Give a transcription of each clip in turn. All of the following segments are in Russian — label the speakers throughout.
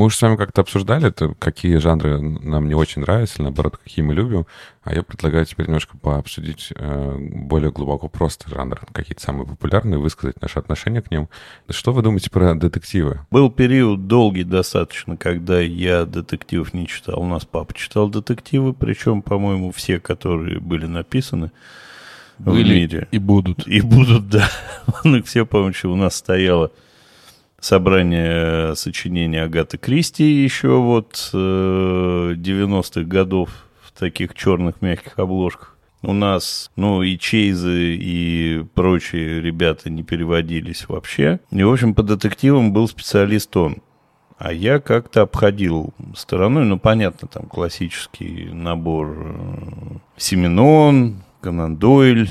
Speaker 1: Мы уже с вами как-то обсуждали, это, какие жанры нам не очень нравятся, наоборот, какие мы любим. А я предлагаю теперь немножко пообсудить э, более глубоко просто жанр, какие-то самые популярные, высказать наше отношение к ним. Что вы думаете про детективы?
Speaker 2: Был период долгий достаточно, когда я детективов не читал. У нас папа читал детективы, причем, по-моему, все, которые были написаны
Speaker 3: были
Speaker 2: в мире.
Speaker 3: и будут.
Speaker 2: И будут, да. Он их все, по-моему, у нас стояло собрание сочинений Агаты Кристи еще вот э, 90-х годов таких черных мягких обложках. У нас, ну, и Чейзы, и прочие ребята не переводились вообще. И, в общем, по детективам был специалист он. А я как-то обходил стороной, ну, понятно, там классический набор э, Семенон, Конан Дойль,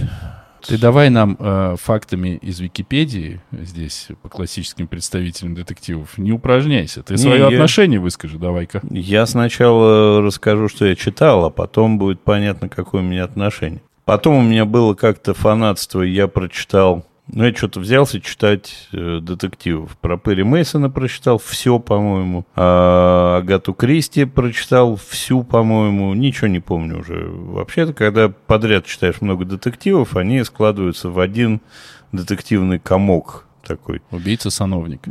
Speaker 3: ты давай нам э, фактами из Википедии здесь по классическим представителям детективов не упражняйся. Ты
Speaker 2: Не,
Speaker 3: свое
Speaker 2: я-
Speaker 3: отношение выскажи, давай-ка.
Speaker 2: Я сначала расскажу, что я читал, а потом будет понятно, какое у меня отношение. Потом у меня было как-то фанатство, я прочитал... Ну, я что-то взялся читать э, детективов. Про Перри Мейсона прочитал все, по-моему. А Агату Кристи прочитал всю, по-моему. Ничего не помню уже. Вообще-то, когда подряд читаешь много детективов, они складываются в один детективный комок такой.
Speaker 3: Убийца-сановник.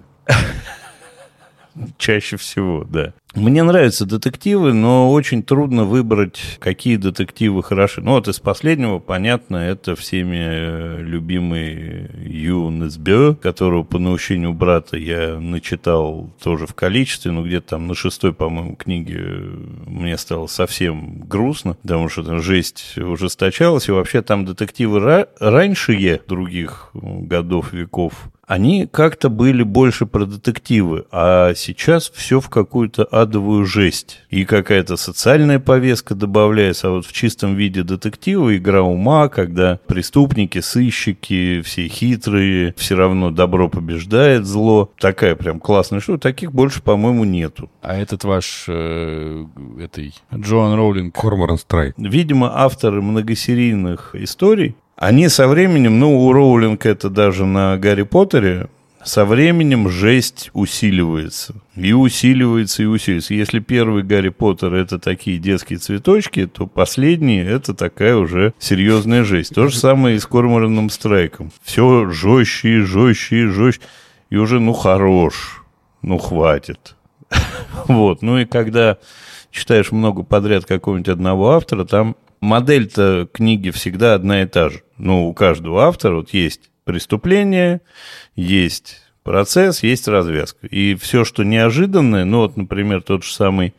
Speaker 2: Чаще всего, да. Мне нравятся детективы, но очень трудно выбрать, какие детективы хороши. Ну вот из последнего, понятно, это всеми э, любимый Ю Несбё, которого по наущению брата я начитал тоже в количестве, но где-то там на шестой, по-моему, книге э, мне стало совсем грустно, потому что там жесть ужесточалась, и вообще там детективы ра- раньше других годов, веков, они как-то были больше про детективы, а сейчас все в какую-то адовую жесть. И какая-то социальная повестка добавляется, а вот в чистом виде детектива игра ума, когда преступники, сыщики, все хитрые, все равно добро побеждает зло. Такая прям классная штука, таких больше, по-моему, нету.
Speaker 3: А этот ваш, э, этой, Джоан Роулинг,
Speaker 1: Корморан Страйк.
Speaker 2: Видимо, авторы многосерийных историй, они со временем, ну, у Роулинг это даже на Гарри Поттере, со временем жесть усиливается. И усиливается, и усиливается. Если первый Гарри Поттер это такие детские цветочки, то последний это такая уже серьезная жесть. То же самое и с Кормораном Страйком. Все жестче и жестче и жестче. И уже, ну, хорош. Ну, хватит. Вот. Ну и когда читаешь много подряд какого-нибудь одного автора, там модель-то книги всегда одна и та же. Ну, у каждого автора вот есть преступление, есть процесс, есть развязка. И все, что неожиданное, ну вот, например, тот же самый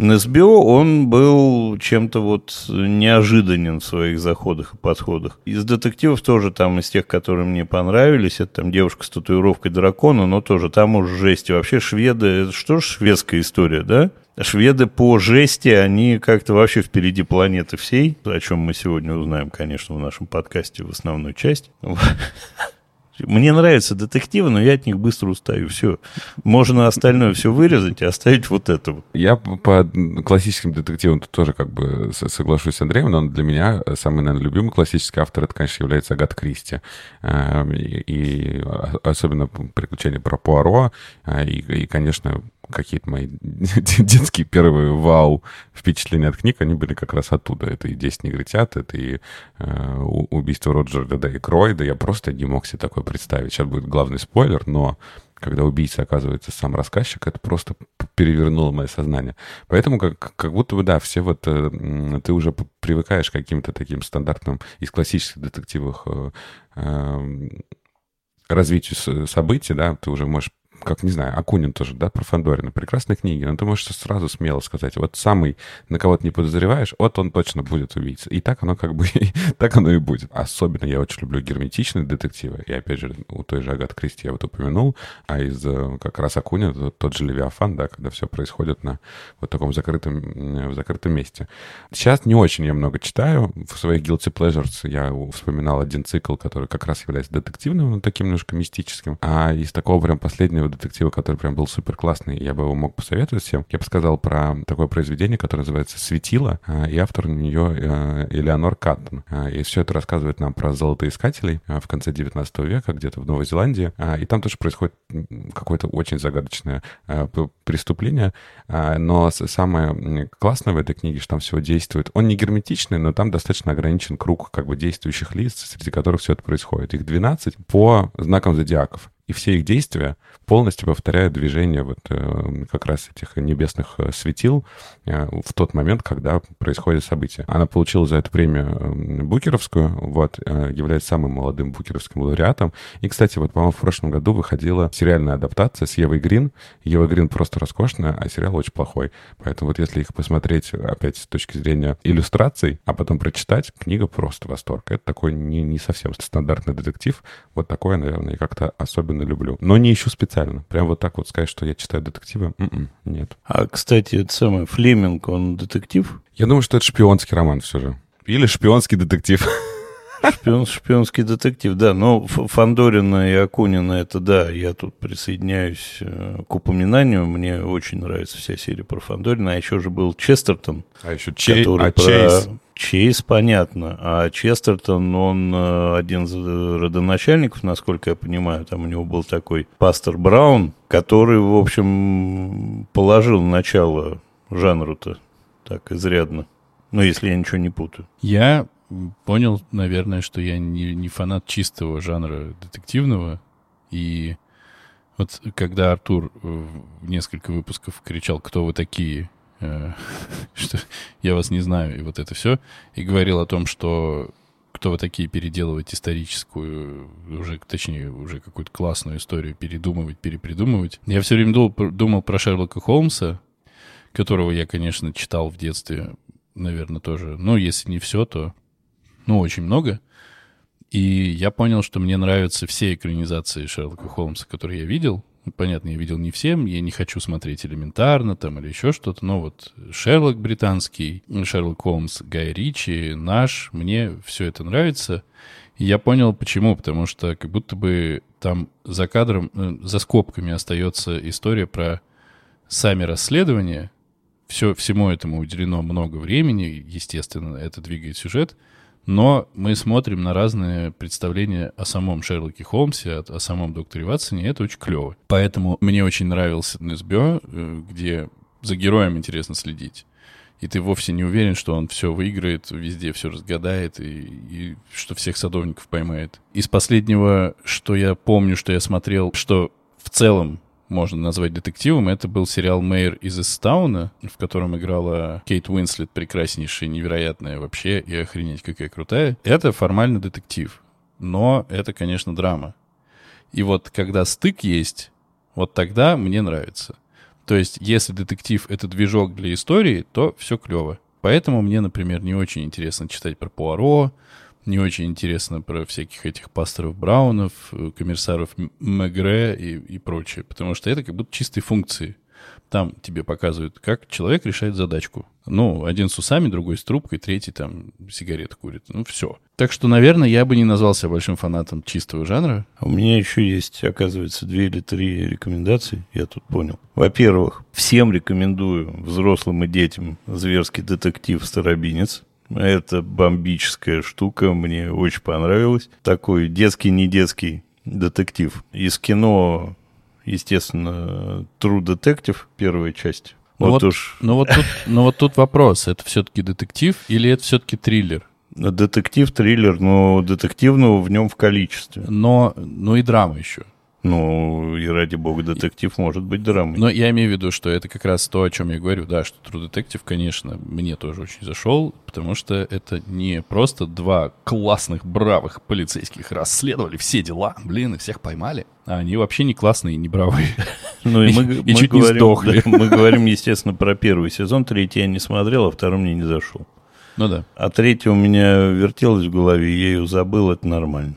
Speaker 2: Несбио, он был чем-то вот неожиданен в своих заходах и подходах. Из детективов тоже там, из тех, которые мне понравились, это там девушка с татуировкой дракона, но тоже там уж жесть. И вообще шведы, это что ж шведская история, да? Шведы по жести, они как-то вообще впереди планеты всей, о чем мы сегодня узнаем, конечно, в нашем подкасте в основной части. Мне нравятся детективы, но я от них быстро устаю. Все. Можно остальное все вырезать и оставить вот это.
Speaker 1: Я по классическим детективам тут тоже как бы соглашусь с Андреем, но для меня самый, наверное, любимый классический автор, это, конечно, является Агат Кристи. Эм, И, и особенно приключения про Пуаро, а, и, и, конечно, какие-то мои детские первые вау впечатления от книг, они были как раз оттуда. Это и «Десять негритят», это и э, убийство Роджера да и Кройда. Я просто не мог себе такое представить. Сейчас будет главный спойлер, но когда убийца оказывается сам рассказчик, это просто перевернуло мое сознание. Поэтому как, как будто бы, да, все вот... э, ты уже привыкаешь к каким-то таким стандартным из классических детективов э, эм, развитию событий, да, ты уже можешь как, не знаю, Акунин тоже, да, про Фандорина. Прекрасные книги, но ты можешь сразу смело сказать, вот самый, на кого ты не подозреваешь, вот он точно будет убийца. И так оно как бы, так оно и будет. Особенно я очень люблю герметичные детективы. И опять же, у той же Агат Кристи я вот упомянул, а из э, как раз Акунина тот, тот же Левиафан, да, когда все происходит на вот таком закрытом, м, в закрытом месте. Сейчас не очень я много читаю. В своих Guilty Pleasures я вспоминал один цикл, который как раз является детективным, но таким немножко мистическим. А из такого прям последнего детектива, который прям был супер классный, я бы его мог посоветовать всем, я бы сказал про такое произведение, которое называется «Светило», и автор у нее Элеонор Каттон. И все это рассказывает нам про золотоискателей в конце 19 века, где-то в Новой Зеландии. И там тоже происходит какое-то очень загадочное преступление. Но самое классное в этой книге, что там всего действует... Он не герметичный, но там достаточно ограничен круг как бы действующих лиц, среди которых все это происходит. Их 12 по знакам зодиаков и все их действия полностью повторяют движение вот э, как раз этих небесных э, светил э, в тот момент, когда происходит событие. Она получила за эту премию Букеровскую, вот, является самым молодым букеровским лауреатом. И, кстати, вот, по-моему, в прошлом году выходила сериальная адаптация с Евой Грин. Ева Грин просто роскошная, а сериал очень плохой. Поэтому вот если их посмотреть опять с точки зрения иллюстраций, а потом прочитать, книга просто восторг. Это такой не, не совсем стандартный детектив. Вот такое, наверное, как-то особенно особенно люблю. Но не ищу специально. Прям вот так вот сказать, что я читаю детективы, м-м, нет.
Speaker 2: А, кстати, это самое, Флеминг, он детектив?
Speaker 1: Я думаю, что это шпионский роман все же. Или шпионский детектив.
Speaker 2: Шпион, шпионский детектив, да. Но Фандорина и Акунина, это да, я тут присоединяюсь э, к упоминанию. Мне очень нравится вся серия про Фандорина. А еще же был Честертон.
Speaker 1: А еще Чей,
Speaker 2: а про... Чейз. Чейз, понятно. А Честертон, он э, один из родоначальников, насколько я понимаю. Там у него был такой пастор Браун, который, в общем, положил начало жанру-то так изрядно. Ну, если я ничего не путаю.
Speaker 3: Я понял, наверное, что я не, не фанат чистого жанра детективного. И вот когда Артур в несколько выпусков кричал, кто вы такие, э, что я вас не знаю, и вот это все, и говорил о том, что кто вы такие переделывать историческую, уже, точнее, уже какую-то классную историю передумывать, перепридумывать. Я все время думал, думал про Шерлока Холмса, которого я, конечно, читал в детстве, наверное, тоже. Ну, если не все, то ну, очень много. И я понял, что мне нравятся все экранизации Шерлока Холмса, которые я видел. Понятно, я видел не всем, я не хочу смотреть элементарно там или еще что-то, но вот Шерлок британский, Шерлок Холмс, Гай Ричи, наш, мне все это нравится. И я понял, почему, потому что как будто бы там за кадром, э, за скобками остается история про сами расследования, все, всему этому уделено много времени, естественно, это двигает сюжет — но мы смотрим на разные представления о самом Шерлоке Холмсе, о, о самом докторе Ватсоне, и это очень клево. Поэтому мне очень нравился НСБО, э, где за героем интересно следить. И ты вовсе не уверен, что он все выиграет, везде все разгадает и, и что всех садовников поймает. Из последнего, что я помню, что я смотрел, что в целом можно назвать детективом, это был сериал «Мэйр из Эстауна», в котором играла Кейт Уинслет, прекраснейшая, невероятная вообще, и охренеть какая крутая. Это формально детектив, но это, конечно, драма. И вот когда стык есть, вот тогда мне нравится. То есть, если детектив — это движок для истории, то все клево. Поэтому мне, например, не очень интересно читать про Пуаро, не очень интересно про всяких этих пасторов Браунов, э, комиссаров Мегре и, и прочее, потому что это как будто чистые функции. Там тебе показывают, как человек решает задачку. Ну, один с усами, другой с трубкой, третий там сигареты курит. Ну, все. Так что, наверное, я бы не назвался большим фанатом чистого жанра.
Speaker 2: У меня еще есть, оказывается, две или три рекомендации, я тут понял. Во-первых, всем рекомендую взрослым и детям зверский детектив «Старобинец». Это бомбическая штука, мне очень понравилось. Такой детский, не детский детектив. Из кино, естественно, True Detective, первая часть.
Speaker 3: Ну вот, вот уж... Ну вот, тут, ну вот тут вопрос, это все-таки детектив или это все-таки триллер?
Speaker 2: Детектив, триллер, но детективного в нем в количестве.
Speaker 3: Но, ну и драма еще.
Speaker 2: Ну, и ради бога, детектив может быть драмой.
Speaker 3: Но я имею в виду, что это как раз то, о чем я говорю, да, что True Detective, конечно, мне тоже очень зашел, потому что это не просто два классных, бравых полицейских расследовали все дела, блин, и всех поймали, а они вообще не классные, не бравые.
Speaker 2: Ну и мы, и мы чуть говорим, не сдохли. Да, мы говорим, естественно, про первый сезон, третий я не смотрел, а второй мне не зашел.
Speaker 3: Ну да.
Speaker 2: А третий у меня вертелось в голове, я ее забыл, это нормально.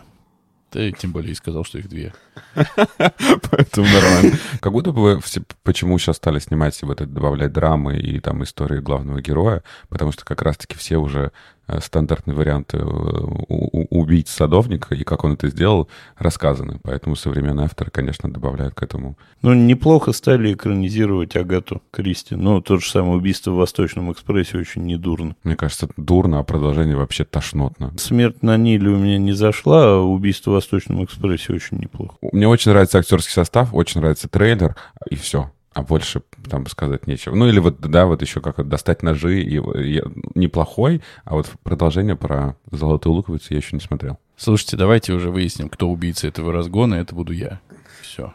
Speaker 3: Ты тем более и сказал, что их две.
Speaker 1: Поэтому нормально. Как будто бы все, почему сейчас стали снимать вот это, добавлять драмы и там истории главного героя, потому что как раз-таки все уже Э, стандартные варианты э, убить садовника, и как он это сделал, рассказаны. Поэтому современные авторы, конечно, добавляют к этому.
Speaker 2: Ну, неплохо стали экранизировать Агату Кристи. Ну, то же самое убийство в Восточном экспрессе очень недурно.
Speaker 1: Мне кажется, дурно, а продолжение вообще тошнотно.
Speaker 2: Смерть на Ниле у меня не зашла, а убийство в Восточном экспрессе очень неплохо.
Speaker 1: Мне очень нравится актерский состав, очень нравится трейлер, и все а больше там сказать нечего. Ну или вот, да, вот еще как достать ножи, и, и неплохой, а вот продолжение про золотую луковицу я еще не смотрел.
Speaker 3: Слушайте, давайте уже выясним, кто убийца этого разгона, это буду я. Все.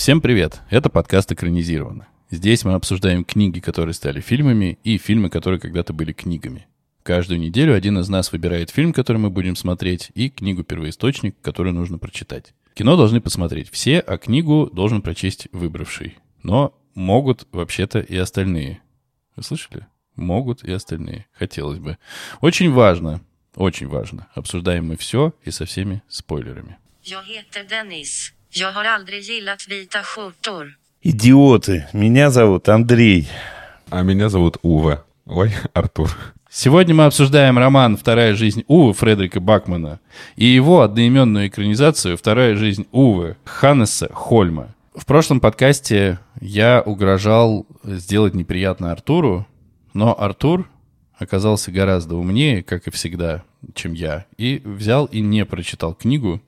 Speaker 3: Всем привет! Это подкаст «Экранизировано». Здесь мы обсуждаем книги, которые стали фильмами, и фильмы, которые когда-то были книгами. Каждую неделю один из нас выбирает фильм, который мы будем смотреть, и книгу-первоисточник, которую нужно прочитать. Кино должны посмотреть все, а книгу должен прочесть выбравший. Но могут вообще-то и остальные. Вы слышали? Могут и остальные. Хотелось бы. Очень важно, очень важно. Обсуждаем мы все и со всеми спойлерами.
Speaker 4: Я Денис. Jag har aldrig gillat vita skjortor.
Speaker 2: Идиоты, меня зовут Андрей.
Speaker 1: А меня зовут Ува. Ой, Артур.
Speaker 3: Сегодня мы обсуждаем роман «Вторая жизнь Увы» Фредерика Бакмана и его одноименную экранизацию «Вторая жизнь Увы» Ханнеса Хольма. В прошлом подкасте я угрожал сделать неприятно Артуру, но Артур оказался гораздо умнее, как и всегда, чем я, и взял и не прочитал книгу,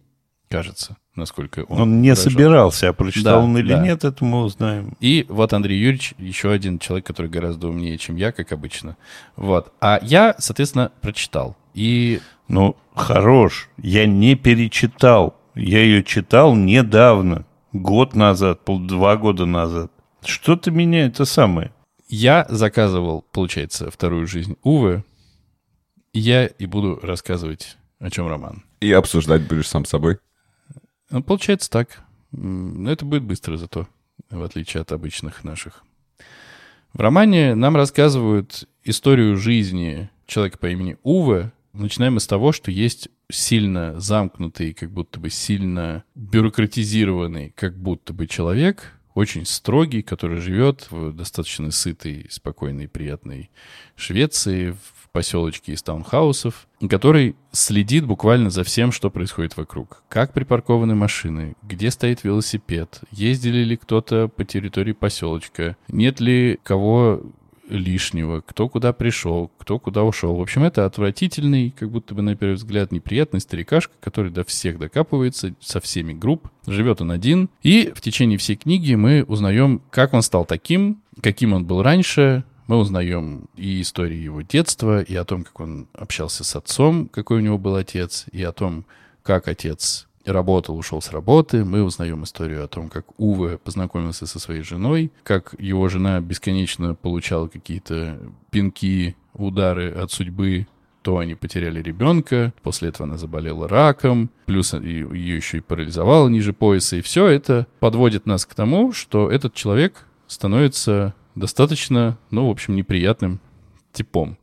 Speaker 3: кажется насколько он...
Speaker 2: Он не выражал. собирался, а прочитал да, он или да. нет, это мы узнаем.
Speaker 3: И вот Андрей Юрьевич, еще один человек, который гораздо умнее, чем я, как обычно. Вот. А я, соответственно, прочитал. И...
Speaker 2: Ну, хорош. Я не перечитал. Я ее читал недавно. Год назад, пол два года назад. Что-то меня это самое.
Speaker 3: Я заказывал, получается, вторую жизнь Увы. Я и буду рассказывать, о чем роман.
Speaker 1: И обсуждать будешь сам собой.
Speaker 3: Ну, получается так. Но это будет быстро зато, в отличие от обычных наших. В романе нам рассказывают историю жизни человека по имени Уве. Начинаем с того, что есть сильно замкнутый, как будто бы сильно бюрократизированный, как будто бы человек, очень строгий, который живет в достаточно сытой, спокойной, приятной Швеции, поселочке из таунхаусов, который следит буквально за всем, что происходит вокруг. Как припаркованы машины, где стоит велосипед, ездили ли кто-то по территории поселочка, нет ли кого лишнего, кто куда пришел, кто куда ушел. В общем, это отвратительный, как будто бы на первый взгляд неприятный старикашка, который до всех докапывается, со всеми групп. Живет он один. И в течение всей книги мы узнаем, как он стал таким, каким он был раньше, мы узнаем и истории его детства, и о том, как он общался с отцом, какой у него был отец, и о том, как отец работал, ушел с работы. Мы узнаем историю о том, как Уве познакомился со своей женой, как его жена бесконечно получала какие-то пинки, удары от судьбы, то они потеряли ребенка, после этого она заболела раком, плюс ее еще и парализовало ниже пояса, и все это подводит нас к тому, что этот человек становится достаточно, ну, в общем, неприятным типом.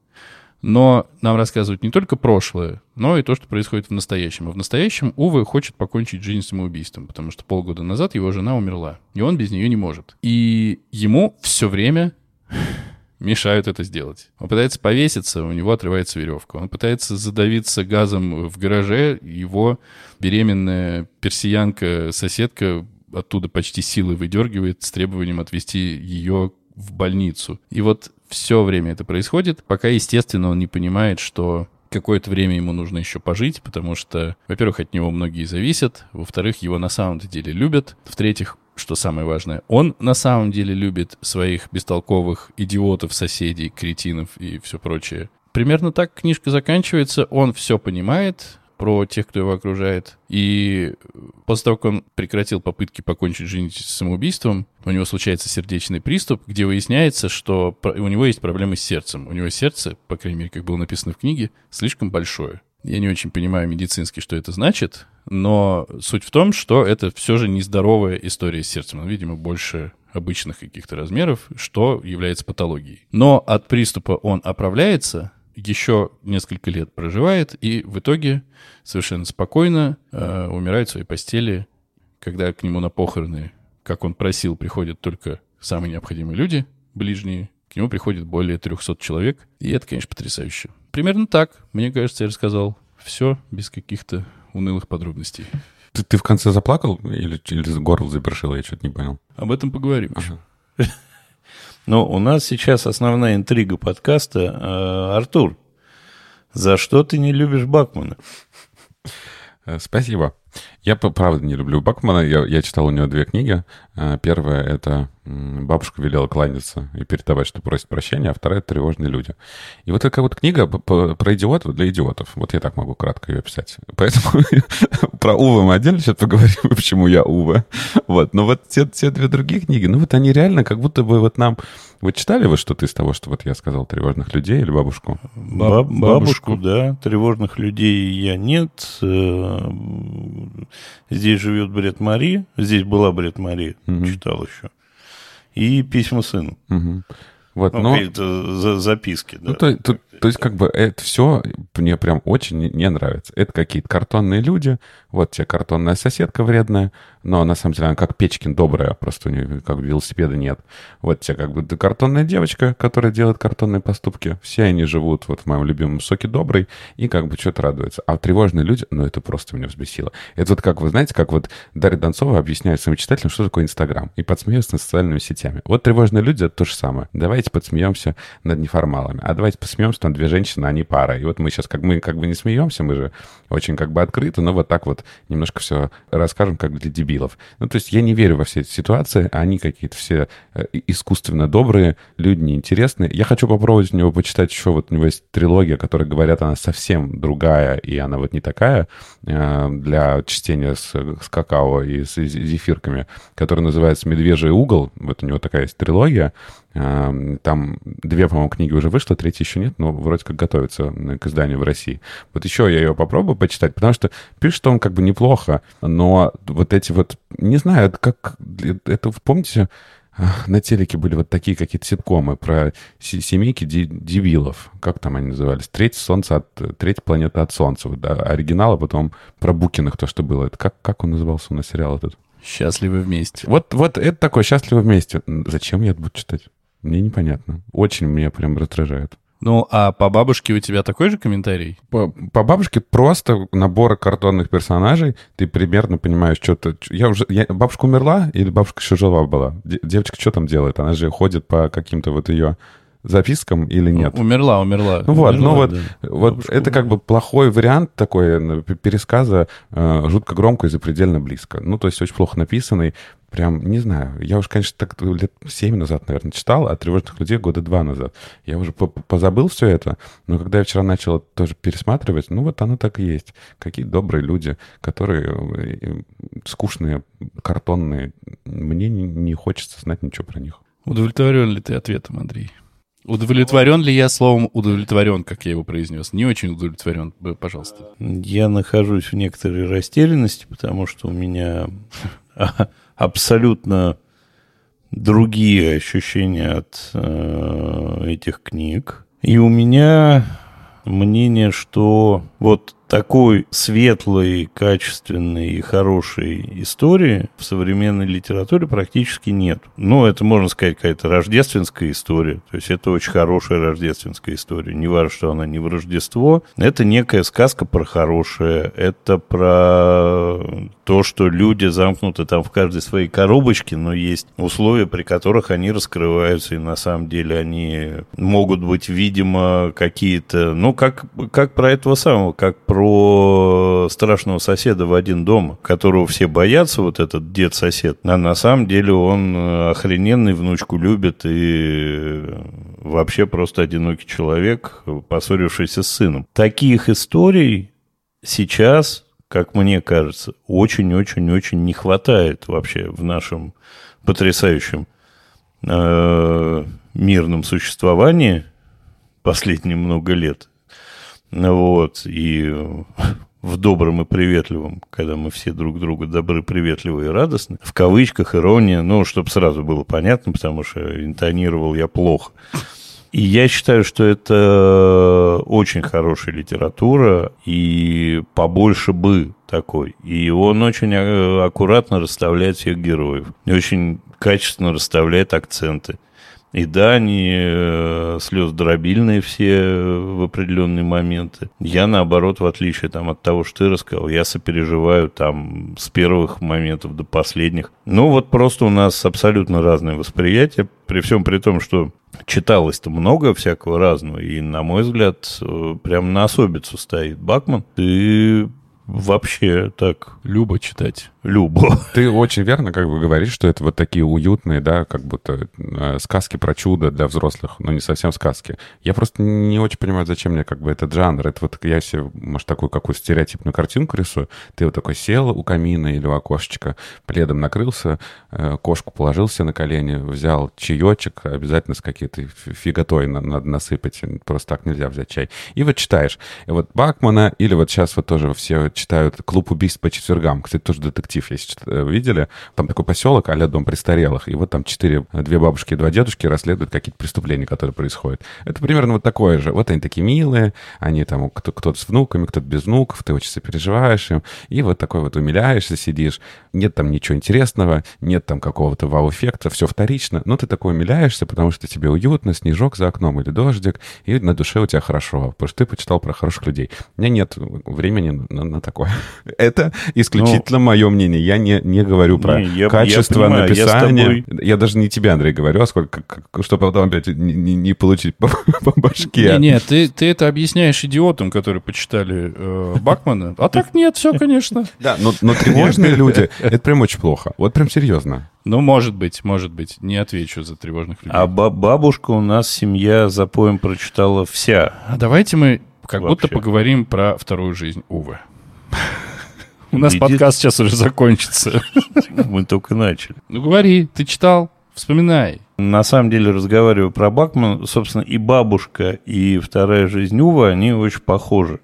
Speaker 3: Но нам рассказывают не только прошлое, но и то, что происходит в настоящем. А в настоящем Увы хочет покончить жизнь самоубийством, потому что полгода назад его жена умерла, и он без нее не может. И ему все время мешают это сделать. Он пытается повеситься, у него отрывается веревка. Он пытается задавиться газом в гараже, его беременная персиянка-соседка оттуда почти силой выдергивает с требованием отвести ее в больницу. И вот все время это происходит, пока, естественно, он не понимает, что какое-то время ему нужно еще пожить, потому что, во-первых, от него многие зависят, во-вторых, его на самом деле любят, в-третьих, что самое важное, он на самом деле любит своих бестолковых идиотов, соседей, кретинов и все прочее. Примерно так книжка заканчивается, он все понимает, про тех, кто его окружает. И после того, как он прекратил попытки покончить жизнь самоубийством, у него случается сердечный приступ, где выясняется, что у него есть проблемы с сердцем. У него сердце, по крайней мере, как было написано в книге, слишком большое. Я не очень понимаю медицински, что это значит, но суть в том, что это все же нездоровая история с сердцем. Он, видимо, больше обычных каких-то размеров, что является патологией. Но от приступа он оправляется, еще несколько лет проживает и в итоге совершенно спокойно э, умирает в своей постели, когда к нему на похороны, как он просил, приходят только самые необходимые люди, ближние, к нему приходит более 300 человек, и это, конечно, потрясающе. Примерно так, мне кажется, я рассказал все без каких-то унылых подробностей.
Speaker 1: Ты, ты в конце заплакал или, или горло запершило? Я что-то не понял.
Speaker 3: Об этом поговорим ага.
Speaker 2: Но у нас сейчас основная интрига подкаста. Э, Артур, за что ты не любишь Бакмана?
Speaker 1: Э, спасибо. Я, правда, не люблю Бакмана. Я, я читал у него две книги. Э, первая — это «Бабушка велела кланяться и передавать, что просит прощения», а вторая — «Тревожные люди». И вот такая вот книга про идиотов для идиотов. Вот я так могу кратко ее описать. Поэтому про Увы мы отдельно сейчас поговорим, почему я Увы. Вот. Но вот те, те две другие книги, ну вот они реально как будто бы вот нам вы читали вы что-то из того, что вот я сказал, тревожных людей или бабушку?
Speaker 2: Баб, бабушку, бабушку, да. Тревожных людей я нет. Здесь живет Бред Мари. Здесь была Бред Мари, угу. читал еще. И письма сыну.
Speaker 1: Угу. Вот,
Speaker 2: ну,
Speaker 1: но...
Speaker 2: Это записки, да.
Speaker 1: Ну, то, то, то есть, как бы, это все мне прям очень не, не нравится. Это какие-то картонные люди, вот тебе картонная соседка вредная, но на самом деле она как Печкин добрая, просто у нее как бы велосипеда нет. Вот тебе как бы картонная девочка, которая делает картонные поступки. Все они живут вот в моем любимом соке добрый и как бы что-то радуются. А тревожные люди, ну это просто меня взбесило. Это вот как, вы знаете, как вот Дарья Донцова объясняет своим читателям, что такое Инстаграм, и подсмеется над социальными сетями. Вот тревожные люди — это то же самое. Давайте подсмеемся над неформалами, а давайте посмеемся над две женщины, а не пара. И вот мы сейчас как мы как бы не смеемся, мы же очень как бы открыты, но вот так вот немножко все расскажем как для дебилов. Ну, то есть я не верю во все эти ситуации, они какие-то все э, искусственно добрые, люди неинтересные. Я хочу попробовать у него почитать еще, вот у него есть трилогия, которая, говорят, она совсем другая, и она вот не такая э, для чтения с, с какао и с зефирками, которая называется «Медвежий угол». Вот у него такая есть трилогия, там две, по-моему, книги уже вышло, третья еще нет, но вроде как готовится к изданию в России. Вот еще я ее попробую почитать, потому что пишет он как бы неплохо, но вот эти вот, не знаю, это как, это, помните, на телеке были вот такие какие-то ситкомы про семейки дебилов. Как там они назывались? Третья солнце от... Третья планета от Солнца. Да? Оригинал, а потом про Букиных то, что было. Это как, как он назывался у нас сериал этот?
Speaker 3: Счастливы вместе.
Speaker 1: Вот, вот это такое «Счастливы вместе». Зачем я это буду читать? Мне непонятно. Очень меня прям раздражает.
Speaker 3: Ну, а по бабушке у тебя такой же комментарий?
Speaker 1: По, по бабушке просто наборы картонных персонажей. Ты примерно понимаешь, что-то... Я уже... Я... Бабушка умерла или бабушка еще жива была? Девочка что там делает? Она же ходит по каким-то вот ее запискам или нет?
Speaker 3: Умерла, умерла.
Speaker 1: Ну вот,
Speaker 3: умерла,
Speaker 1: ну вот, да. вот это как бы плохой вариант такой пересказа, э, жутко громко и запредельно близко. Ну, то есть очень плохо написанный, прям, не знаю, я уж, конечно, так лет семь назад, наверное, читал, а «Тревожных людей» года два назад. Я уже позабыл все это, но когда я вчера начал тоже пересматривать, ну вот оно так и есть. Какие добрые люди, которые э, скучные, картонные. Мне не, не хочется знать ничего про них.
Speaker 3: Удовлетворен ли ты ответом, Андрей? Удовлетворен ли я словом удовлетворен, как я его произнес? Не очень удовлетворен, пожалуйста.
Speaker 2: Я нахожусь в некоторой растерянности, потому что у меня абсолютно другие ощущения от э, этих книг. И у меня мнение, что вот такой светлой, качественной и хорошей истории в современной литературе практически нет. Ну, это, можно сказать, какая-то рождественская история. То есть это очень хорошая рождественская история. Не важно, что она не в Рождество. Это некая сказка про хорошее. Это про то, что люди замкнуты там в каждой своей коробочке, но есть условия, при которых они раскрываются, и на самом деле они могут быть, видимо, какие-то, ну, как, как про этого самого, как про про страшного соседа в один дом, которого все боятся, вот этот дед-сосед, а на самом деле он э, охрененный, внучку любит и вообще просто одинокий человек, поссорившийся с сыном. Таких историй сейчас, как мне кажется, очень-очень-очень не хватает вообще в нашем потрясающем э, мирном существовании последние много лет. Вот, и в добром и приветливом, когда мы все друг другу добры, приветливы и радостны. В кавычках ирония, ну, чтобы сразу было понятно, потому что интонировал я плохо. И я считаю, что это очень хорошая литература, и побольше бы такой. И он очень э, аккуратно расставляет всех героев. И очень качественно расставляет акценты. И да, они э, слез-дробильные все э, в определенные моменты. Я, наоборот, в отличие там, от того, что ты рассказал, я сопереживаю там с первых моментов до последних. Ну, вот просто у нас абсолютно разное восприятие. При всем при том, что читалось-то много всякого разного, и, на мой взгляд, э, прям на особицу стоит Бакман. Ты вообще так...
Speaker 3: Любо читать.
Speaker 2: Любо.
Speaker 1: Ты очень верно как бы говоришь, что это вот такие уютные, да, как будто э, сказки про чудо для взрослых, но не совсем сказки. Я просто не очень понимаю, зачем мне как бы этот жанр. Это вот я себе, может, такую какую стереотипную картинку рисую. Ты вот такой сел у камина или у окошечка, пледом накрылся, э, кошку положил себе на колени, взял чаечек, обязательно с какие-то фиготой надо насыпать, просто так нельзя взять чай. И вот читаешь. И вот Бакмана, или вот сейчас вот тоже все читают «Клуб убийств по четвергам», кстати, тоже детектив детектив, если э, видели. Там такой поселок, а дом престарелых. И вот там четыре, две бабушки и два дедушки расследуют какие-то преступления, которые происходят. Это примерно вот такое же. Вот они такие милые, они там, кто-то с внуками, кто-то без внуков, ты очень сопереживаешь им. И вот такой вот умиляешься, сидишь. Нет там ничего интересного, нет там какого-то вау-эффекта, все вторично. Но ты такой умиляешься, потому что тебе уютно, снежок за окном или дождик, и на душе у тебя хорошо, потому что ты почитал про хороших людей. У меня нет времени на, на такое. Это исключительно ну, мое мнение. Я не, не говорю про не, я, качество я понимаю, написания. Я, тобой... я даже не тебе, Андрей, говорю, а сколько, чтобы потом опять не, не, не получить по, по башке.
Speaker 3: Не, не, ты, ты это объясняешь идиотам, которые почитали э, Бакмана. А так нет, все, конечно.
Speaker 1: Да, но, но тревожные люди, это прям очень плохо. Вот прям серьезно.
Speaker 3: Ну, может быть, может быть. Не отвечу за тревожных людей.
Speaker 2: А бабушка у нас семья за поем прочитала вся.
Speaker 3: А давайте мы как Вообще. будто поговорим про вторую жизнь Увы. У нас Иди... подкаст сейчас уже закончится.
Speaker 2: Мы только начали.
Speaker 3: Ну говори, ты читал, вспоминай.
Speaker 2: На самом деле, разговариваю про Бакман, собственно, и бабушка, и вторая жизнь Ува, они очень похожи.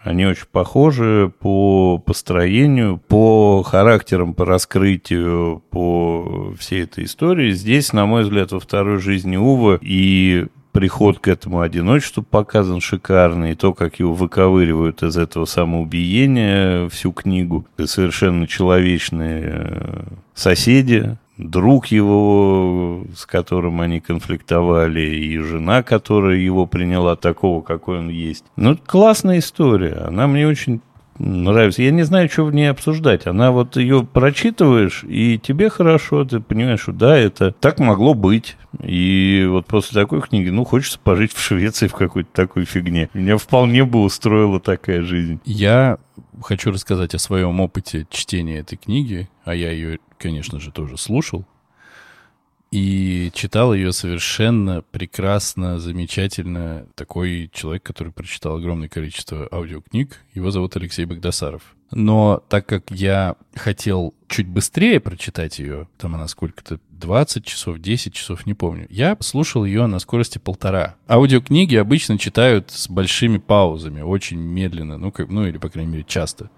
Speaker 2: Они очень похожи по построению, по характерам, по раскрытию, по всей этой истории. Здесь, на мой взгляд, во второй жизни Ува и приход к этому одиночеству показан шикарный, и то, как его выковыривают из этого самоубиения всю книгу. И совершенно человечные э, соседи, друг его, с которым они конфликтовали, и жена, которая его приняла такого, какой он есть. Ну, классная история. Она мне очень нравится. Я не знаю, что в ней обсуждать. Она вот ее прочитываешь, и тебе хорошо, ты понимаешь, что да, это так могло быть. И вот после такой книги, ну, хочется пожить в Швеции в какой-то такой фигне. Меня вполне бы устроила такая жизнь.
Speaker 3: Я хочу рассказать о своем опыте чтения этой книги, а я ее, конечно же, тоже слушал. И читал ее совершенно прекрасно, замечательно. Такой человек, который прочитал огромное количество аудиокниг. Его зовут Алексей Богдасаров. Но так как я хотел чуть быстрее прочитать ее, там она сколько-то, 20 часов, 10 часов, не помню, я слушал ее на скорости полтора. Аудиокниги обычно читают с большими паузами, очень медленно, ну, как, ну или, по крайней мере, часто.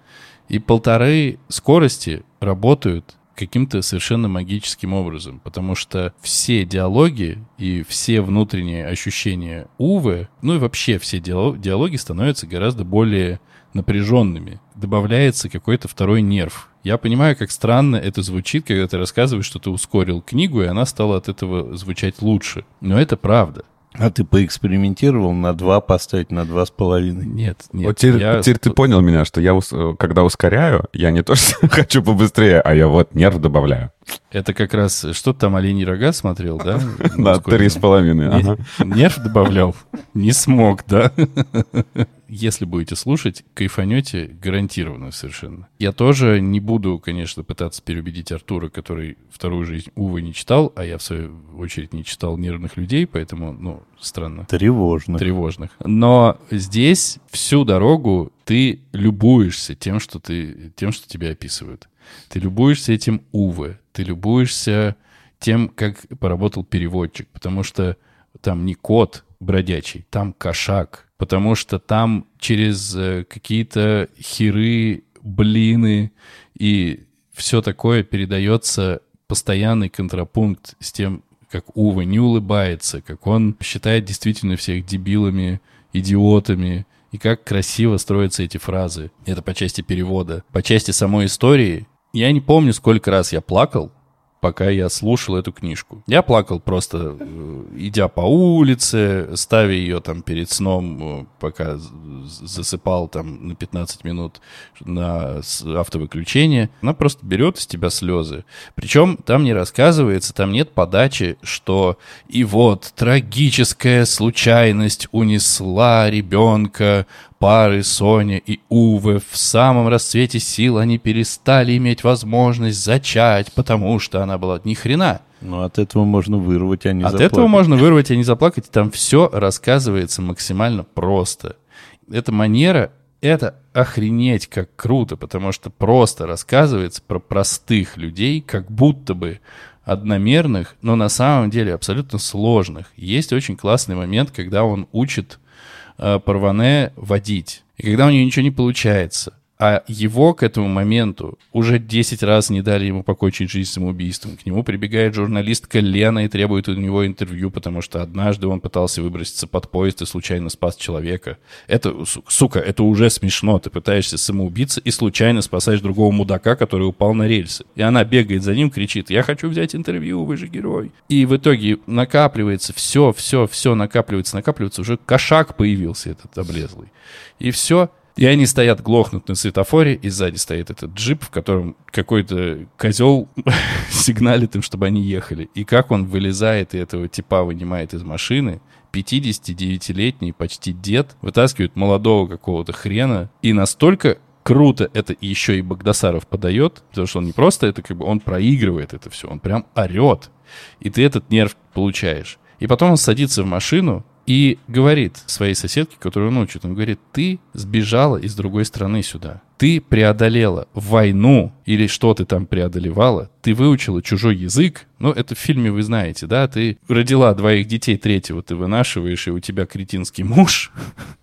Speaker 3: И полторы скорости работают каким-то совершенно магическим образом, потому что все диалоги и все внутренние ощущения Увы, ну и вообще все диалоги становятся гораздо более напряженными. Добавляется какой-то второй нерв. Я понимаю, как странно это звучит, когда ты рассказываешь, что ты ускорил книгу, и она стала от этого звучать лучше. Но это правда.
Speaker 2: А ты поэкспериментировал на два поставить, на два с половиной?
Speaker 3: Нет, нет.
Speaker 1: Вот теперь, я... теперь ты понял меня, что я, когда ускоряю, я не то, что хочу побыстрее, а я вот нерв добавляю.
Speaker 3: Это как раз, что там оленей рога смотрел, да?
Speaker 1: Да, три с половиной.
Speaker 3: Нерв добавлял? Не смог, да? если будете слушать, кайфанете гарантированно совершенно. Я тоже не буду, конечно, пытаться переубедить Артура, который вторую жизнь, увы, не читал, а я, в свою очередь, не читал «Нервных людей», поэтому, ну, странно.
Speaker 2: Тревожно.
Speaker 3: Тревожных. Но здесь всю дорогу ты любуешься тем, что, ты, тем, что тебя описывают. Ты любуешься этим Увы, ты любуешься тем, как поработал переводчик, потому что там не кот бродячий, там кошак, потому что там через э, какие-то херы, блины и все такое передается постоянный контрапункт с тем, как Ува не улыбается, как он считает действительно всех дебилами, идиотами, и как красиво строятся эти фразы. Это по части перевода. По части самой истории, я не помню, сколько раз я плакал, пока я слушал эту книжку. Я плакал просто, э, идя по улице, ставя ее там перед сном, э, пока засыпал там на 15 минут на автовыключение. Она просто берет из тебя слезы. Причем там не рассказывается, там нет подачи, что и вот трагическая случайность унесла ребенка пары Соня и Уве в самом расцвете сил они перестали иметь возможность зачать, потому что она была ни хрена.
Speaker 2: Ну, от этого можно вырвать, а не
Speaker 3: От
Speaker 2: заплакать.
Speaker 3: этого можно вырвать, а не заплакать. Там все рассказывается максимально просто. Эта манера, это охренеть как круто, потому что просто рассказывается про простых людей, как будто бы одномерных, но на самом деле абсолютно сложных. Есть очень классный момент, когда он учит Парване водить. И когда у нее ничего не получается, а его к этому моменту уже 10 раз не дали ему покончить жизнь самоубийством. К нему прибегает журналистка Лена и требует у него интервью, потому что однажды он пытался выброситься под поезд и случайно спас человека. Это, сука, это уже смешно. Ты пытаешься самоубиться и случайно спасаешь другого мудака, который упал на рельсы. И она бегает за ним, кричит, я хочу взять интервью, вы же герой. И в итоге накапливается все, все, все накапливается, накапливается. Уже кошак появился этот облезлый. И все, и они стоят, глохнут на светофоре, и сзади стоит этот джип, в котором какой-то козел сигналит им, чтобы они ехали. И как он вылезает и этого типа вынимает из машины, 59-летний почти дед вытаскивает молодого какого-то хрена, и настолько круто это еще и Багдасаров подает, потому что он не просто это, как бы он проигрывает это все, он прям орет, и ты этот нерв получаешь. И потом он садится в машину, и говорит своей соседке, которую он учит, он говорит, ты сбежала из другой страны сюда. Ты преодолела войну или что ты там преодолевала, ты выучила чужой язык, ну, это в фильме вы знаете, да, ты родила двоих детей, третьего ты вынашиваешь, и у тебя кретинский муж,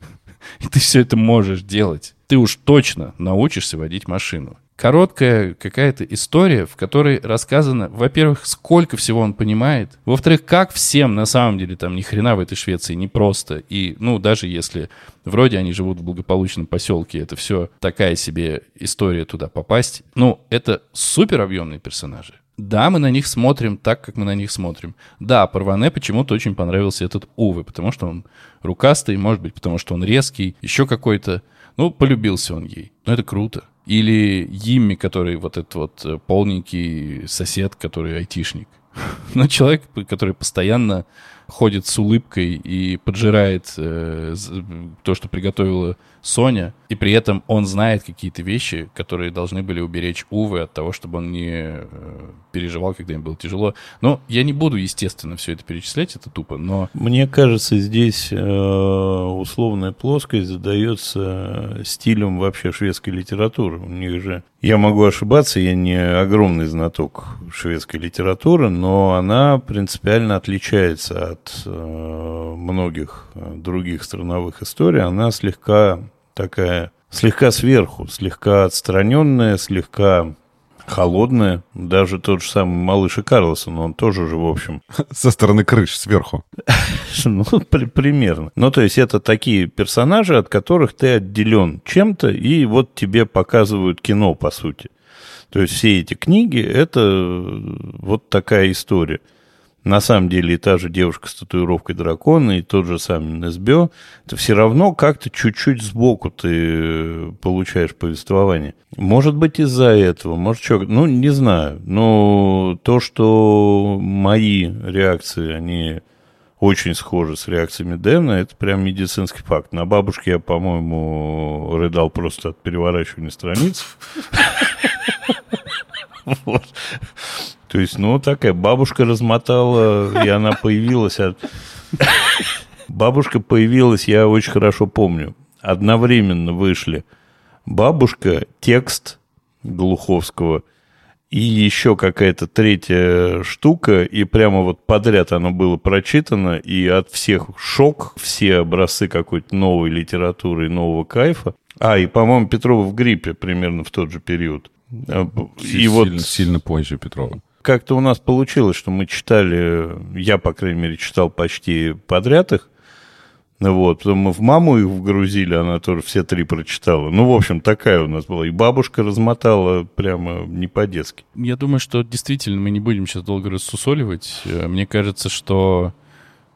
Speaker 3: и ты все это можешь делать. Ты уж точно научишься водить машину короткая какая-то история, в которой рассказано, во-первых, сколько всего он понимает, во-вторых, как всем на самом деле там ни хрена в этой Швеции не просто. И, ну, даже если вроде они живут в благополучном поселке, это все такая себе история туда попасть, ну, это супер объемные персонажи. Да, мы на них смотрим так, как мы на них смотрим. Да, Парване почему-то очень понравился этот Увы, потому что он рукастый, может быть, потому что он резкий, еще какой-то. Ну, полюбился он ей. Но это круто. Или Йимми, который вот этот вот э, полненький сосед, который айтишник. Но человек, который постоянно ходит с улыбкой и поджирает э, то, что приготовила Соня, и при этом он знает какие-то вещи, которые должны были уберечь Увы от того, чтобы он не э, переживал, когда им было тяжело. Но я не буду, естественно, все это перечислять, это тупо, но...
Speaker 2: Мне кажется, здесь э, условная плоскость задается стилем вообще шведской литературы. У них же... Я могу ошибаться, я не огромный знаток шведской литературы, но она принципиально отличается от э, многих других страновых историй. Она слегка такая слегка сверху, слегка отстраненная, слегка холодная. Даже тот же самый малыш и Карлсон, он тоже же, в общем...
Speaker 1: Со стороны крыш, сверху.
Speaker 2: Ну, при, примерно. Ну, то есть это такие персонажи, от которых ты отделен чем-то, и вот тебе показывают кино, по сути. То есть все эти книги — это вот такая история на самом деле и та же девушка с татуировкой дракона, и тот же самый НСБО, это все равно как-то чуть-чуть сбоку ты получаешь повествование. Может быть, из-за этого, может, что, ну, не знаю. Но то, что мои реакции, они очень схожи с реакциями Дэна, это прям медицинский факт. На бабушке я, по-моему, рыдал просто от переворачивания страниц. Вот. То есть, ну, такая бабушка размотала, и она появилась от... Бабушка появилась, я очень хорошо помню. Одновременно вышли бабушка, текст Глуховского и еще какая-то третья штука, и прямо вот подряд оно было прочитано, и от всех шок, все образцы какой-то новой литературы и нового кайфа. А, и, по-моему, Петрова в гриппе примерно в тот же период. А, И
Speaker 1: сильно,
Speaker 2: вот
Speaker 1: сильно позже Петрова.
Speaker 2: Как-то у нас получилось, что мы читали, я, по крайней мере, читал почти подряд их. Ну Вот, потом мы в маму их вгрузили, она тоже все три прочитала. Ну, в общем, такая у нас была. И бабушка размотала прямо не по-детски.
Speaker 3: Я думаю, что действительно мы не будем сейчас долго рассусоливать. Э, Мне кажется, что...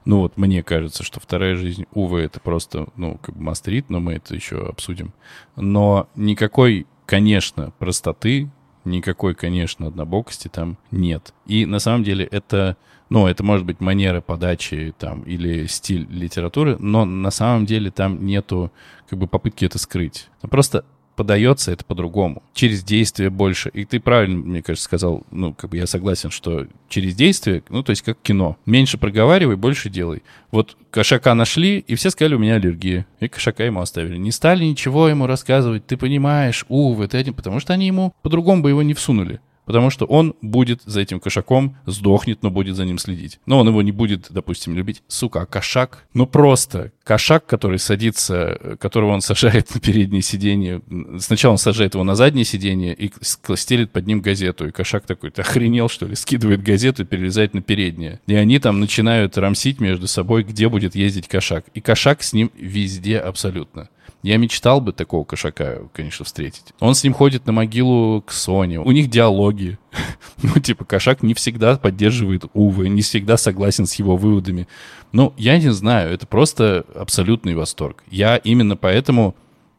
Speaker 3: Ну вот, мне кажется, что вторая жизнь Увы это просто, ну, как бы мастерит, но мы это еще обсудим. Но никакой, конечно, простоты, никакой, конечно, однобокости там нет. И на самом деле это, ну, это может быть манера подачи там или стиль литературы, но на самом деле там нету как бы попытки это скрыть. Просто подается это по-другому, через действие больше. И ты правильно, мне кажется, сказал, ну, как бы я согласен, что через действие, ну, то есть как кино. Меньше проговаривай, больше делай. Вот кошака нашли, и все сказали, у меня аллергия. И кошака ему оставили. Не стали ничего ему рассказывать, ты понимаешь, увы, ты этим, потому что они ему по-другому бы его не всунули. Потому что он будет за этим кошаком, сдохнет, но будет за ним следить. Но он его не будет, допустим, любить. Сука, а кошак? Ну просто кошак, который садится, которого он сажает на переднее сиденье. Сначала он сажает его на заднее сиденье и стелит под ним газету. И кошак такой, ты охренел, что ли? Скидывает газету и перелезает на переднее. И они там начинают рамсить между собой, где будет ездить кошак. И кошак с ним везде абсолютно. Я мечтал бы такого кошака, конечно, встретить. Он с ним ходит на могилу к Соне. У них диалоги. Ну, типа, кошак не всегда поддерживает Увы, не всегда согласен с его выводами. Ну, я не знаю, это просто абсолютный восторг. Я именно поэтому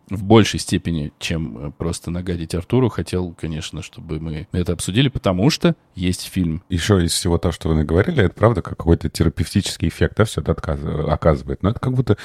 Speaker 3: в большей степени, чем э, просто нагадить Артуру, хотел, конечно, чтобы мы это обсудили, потому что есть фильм.
Speaker 1: Еще из всего того, что вы наговорили, это правда как какой-то терапевтический эффект, да, все это отказ- оказывает. Но это как будто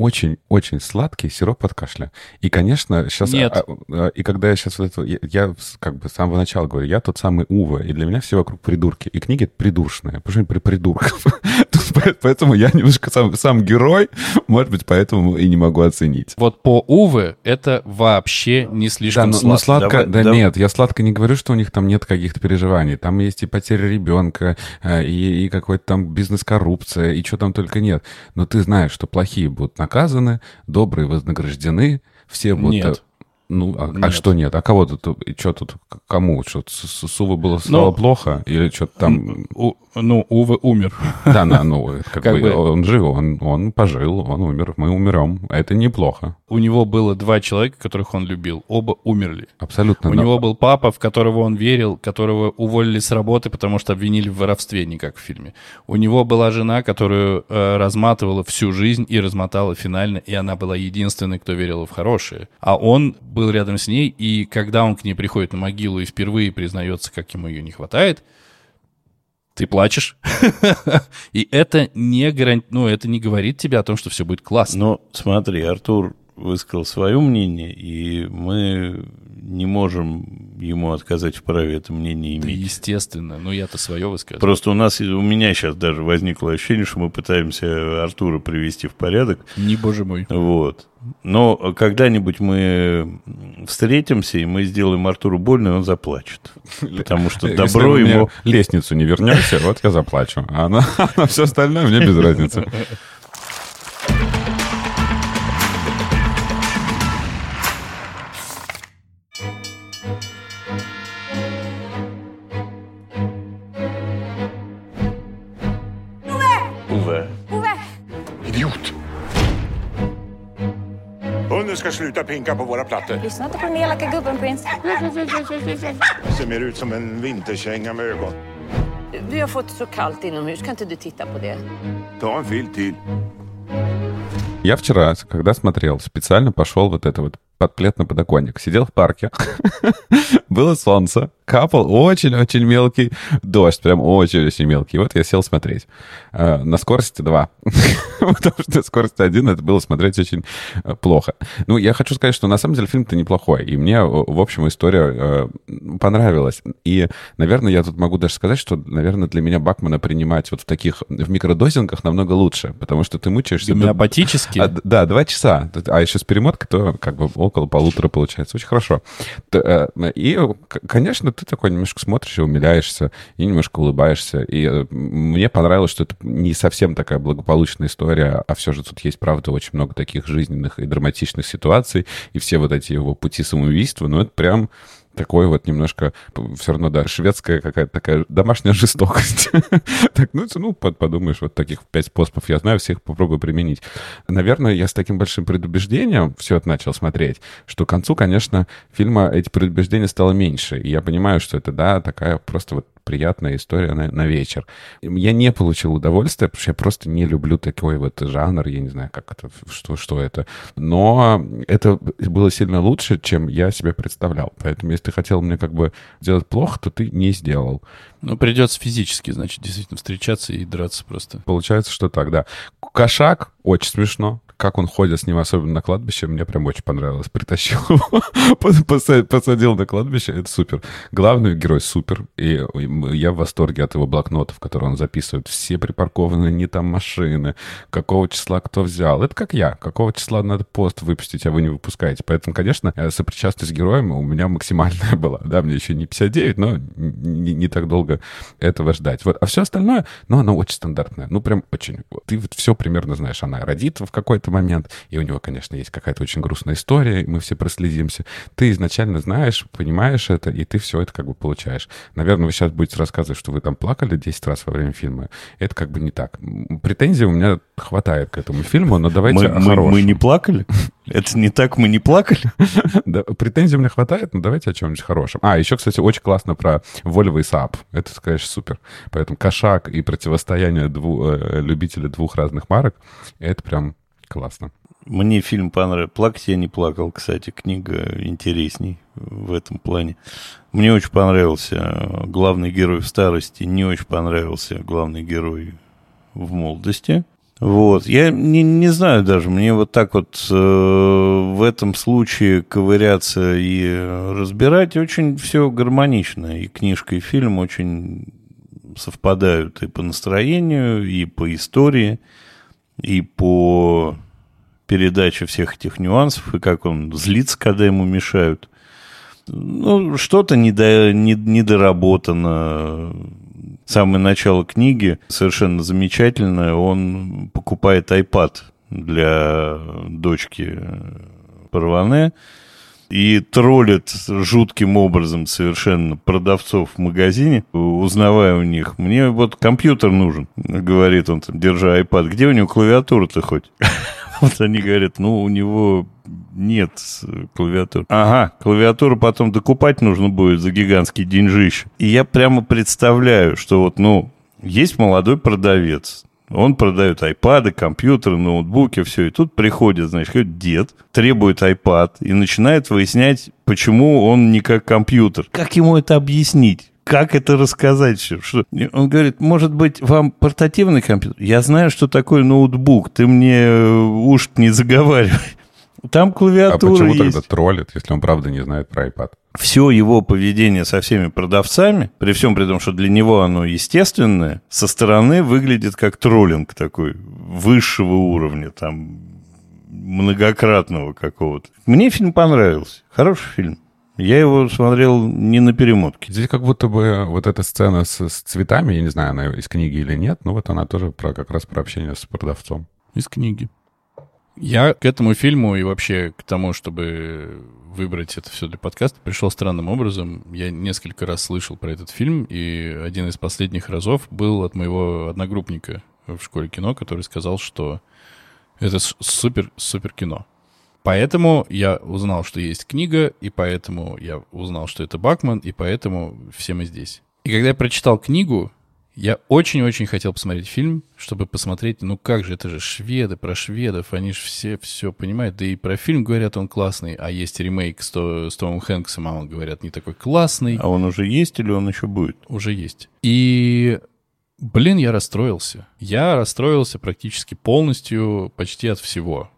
Speaker 1: очень-очень сладкий сироп от кашля. И, конечно, сейчас...
Speaker 3: Нет.
Speaker 1: а, а, и когда я сейчас вот это... Я, я как бы с самого начала говорю, я тот самый Ува, и для меня все вокруг придурки. И книги придуршные, потому что они при по- Поэтому я немножко сам, сам герой, может быть, поэтому и не могу оценить.
Speaker 3: Вот по Уве это вообще не
Speaker 1: Да,
Speaker 3: слишком
Speaker 1: ну, ну,
Speaker 3: сладко.
Speaker 1: сладко,
Speaker 2: Давай-
Speaker 1: да
Speaker 2: давай.
Speaker 1: нет, я сладко не говорю, что у них там нет каких-то переживаний. Там есть и потеря ребенка, э, и, и какой-то там бизнес-коррупция, и что там только нет. Но ты знаешь, что плохие будут наказаны, добрые вознаграждены, все будут...
Speaker 3: Нет.
Speaker 1: Ну, а, а что нет? А кого тут? Что тут? Кому? Что с- с- Сувы было стало
Speaker 3: Ну,
Speaker 1: плохо? Или что-то там...
Speaker 3: У- ну, Уве умер.
Speaker 1: Да, да, ну, как,
Speaker 3: Как
Speaker 1: бы,
Speaker 3: бы-
Speaker 1: он жив, он, он пожил, он умер, мы умрем. Это неплохо.
Speaker 3: У него было два человека, которых он любил. Оба умерли.
Speaker 1: Абсолютно.
Speaker 3: У
Speaker 1: но-
Speaker 3: него был папа, в которого он верил, которого уволили с работы, потому что обвинили в воровстве, не как в фильме. У него была жена, которую э, разматывала всю жизнь и размотала финально, и она была единственной, кто верил в хорошее. А он был рядом с ней, и когда он к ней приходит на могилу и впервые признается, как ему ее не хватает, ты плачешь. И это не гарант... ну, это не говорит тебе о том, что все будет классно.
Speaker 2: Но смотри, Артур высказал свое мнение, и мы не можем ему отказать в праве это мнение
Speaker 3: Да,
Speaker 2: иметь.
Speaker 3: естественно. Ну, я-то свое высказываю.
Speaker 2: Просто у нас, у меня сейчас даже возникло ощущение, что мы пытаемся Артура привести в порядок.
Speaker 3: Не боже мой.
Speaker 2: Вот. Но когда-нибудь мы встретимся, и мы сделаем Артуру больно, и он заплачет. Потому что
Speaker 1: Если
Speaker 2: добро ему...
Speaker 1: лестницу не вернете, вот я заплачу. А на, на все остальное мне без разницы.
Speaker 5: sluta pinka på våra plattor.
Speaker 6: Lyssna inte på den elaka gubben, prins.
Speaker 5: Ser mer ut som en vinterkänga med ögon.
Speaker 7: Vi har fått så kallt inomhus, kan inte du titta på det?
Speaker 5: Ta en filt till.
Speaker 1: Я вчера, когда смотрел, специально пошел вот это вот под плед на подоконник. Сидел в парке, было солнце, капал очень-очень мелкий дождь, прям очень-очень мелкий. И вот я сел смотреть. Э, на скорости 2. Потому что на скорости 1 это было смотреть очень э, плохо. Ну, я хочу сказать, что на самом деле фильм-то неплохой. И мне, в общем, история э, понравилась. И, наверное, я тут могу даже сказать, что, наверное, для меня Бакмана принимать вот в таких, в микродозингах намного лучше. Потому что ты мучаешься...
Speaker 3: Гомеопатически?
Speaker 1: Да, два часа. А еще с перемоткой, то как бы около полутора получается. Очень хорошо. И, конечно, ты такой немножко смотришь и умиляешься, и немножко улыбаешься. И э, мне понравилось, что это не совсем такая благополучная история, а все же тут есть, правда, очень много таких жизненных и драматичных ситуаций, и все вот эти его пути самоубийства, ну, это прям такой вот немножко, все равно, да, шведская какая-то такая домашняя жестокость. Так, ну, ну, подумаешь, вот таких пять способов я знаю, всех попробую применить. Наверное, я с таким большим предубеждением все это начал смотреть, что к концу, конечно, фильма эти предубеждения стало меньше. И я понимаю, что это, да, такая просто вот приятная история на, на вечер. Я не получил удовольствия, потому что я просто не люблю такой вот жанр, я не знаю, как это, что, что это. Но это было сильно лучше, чем я себе представлял. Поэтому, если ты хотел мне как бы сделать плохо, то ты не сделал.
Speaker 3: Ну, придется физически, значит, действительно встречаться и драться просто.
Speaker 1: Получается, что так, да. Кошак очень смешно как он ходит с ним, особенно на кладбище, мне прям очень понравилось. Притащил его, посадил на кладбище, это супер. Главный герой супер, и я в восторге от его блокнотов, которые он записывает. Все припаркованы, не там машины, какого числа кто взял. Это как я, какого числа надо пост выпустить, а вы не выпускаете. Поэтому, конечно, сопричастность с героем у меня максимальная была. Да, мне еще не 59, но не, не так долго этого ждать. Вот. А все остальное, ну, оно очень стандартное. Ну, прям очень. Ты вот все примерно знаешь. Она родит в какой-то какой-то момент, и у него, конечно, есть какая-то очень грустная история, и мы все проследимся. Ты изначально знаешь, понимаешь это, и ты все это как бы получаешь. Наверное, вы сейчас будете рассказывать, что вы там плакали 10 раз во время фильма. Это как бы не так. Претензий у меня хватает к этому фильму, но давайте
Speaker 2: мы, мы, мы не плакали? Это не так, мы не плакали?
Speaker 1: Да, претензий у меня хватает, но давайте о чем-нибудь хорошем. А, еще, кстати, очень классно про Volvo и Saab. Это, конечно, супер. Поэтому кошак и противостояние дву, э, любителей двух разных марок, это прям Классно.
Speaker 2: Мне фильм понравился. Плакать я не плакал, кстати. Книга интересней в этом плане. Мне очень понравился главный герой в старости. Не очень понравился главный герой в молодости. Вот. Я не, не знаю даже, мне вот так вот э, в этом случае ковыряться и разбирать очень все гармонично. И книжка, и фильм очень совпадают и по настроению, и по истории и по передаче всех этих нюансов, и как он злится, когда ему мешают. Ну, что-то недо, не, недоработано. Самое начало книги совершенно замечательное. Он покупает iPad для дочки Парване и троллит жутким образом совершенно продавцов в магазине, узнавая у них, мне вот компьютер нужен, говорит он, там, держа iPad, где у него клавиатура-то хоть? Вот они говорят, ну, у него нет клавиатуры. Ага, клавиатуру потом докупать нужно будет за гигантский деньжище. И я прямо представляю, что вот, ну, есть молодой продавец, он продает айпады, компьютеры, ноутбуки, все. И тут приходит, значит, дед, требует iPad и начинает выяснять, почему он не как компьютер. Как ему это объяснить? Как это рассказать? Что? Он говорит, может быть, вам портативный компьютер? Я знаю, что такое ноутбук. Ты мне э, уж не заговаривай. Там клавиатура
Speaker 1: А почему
Speaker 2: есть.
Speaker 1: тогда троллит, если он правда не знает про iPad?
Speaker 2: Все его поведение со всеми продавцами, при всем при том, что для него оно естественное, со стороны выглядит как троллинг такой высшего уровня, там, многократного какого-то. Мне фильм понравился. Хороший фильм. Я его смотрел не на перемотке.
Speaker 1: Здесь как будто бы вот эта сцена с, с цветами, я не знаю, она из книги или нет, но вот она тоже про, как раз про общение с продавцом.
Speaker 3: Из книги. Я к этому фильму и вообще к тому, чтобы выбрать это все для подкаста, пришел странным образом. Я несколько раз слышал про этот фильм, и один из последних разов был от моего одногруппника в школе кино, который сказал, что это супер-супер кино. Поэтому я узнал, что есть книга, и поэтому я узнал, что это Бакман, и поэтому все мы здесь. И когда я прочитал книгу, Я очень-очень хотел посмотреть фильм, чтобы посмотреть, ну как же, это же шведы, про шведов, они же все все понимают. Да и про фильм говорят, он классный, а есть ремейк с, с Томом Хэнксом, а он, говорят, не такой классный.
Speaker 2: А он уже есть или он еще будет?
Speaker 3: Уже есть. И, блин, я расстроился. Я расстроился практически полностью, почти от всего.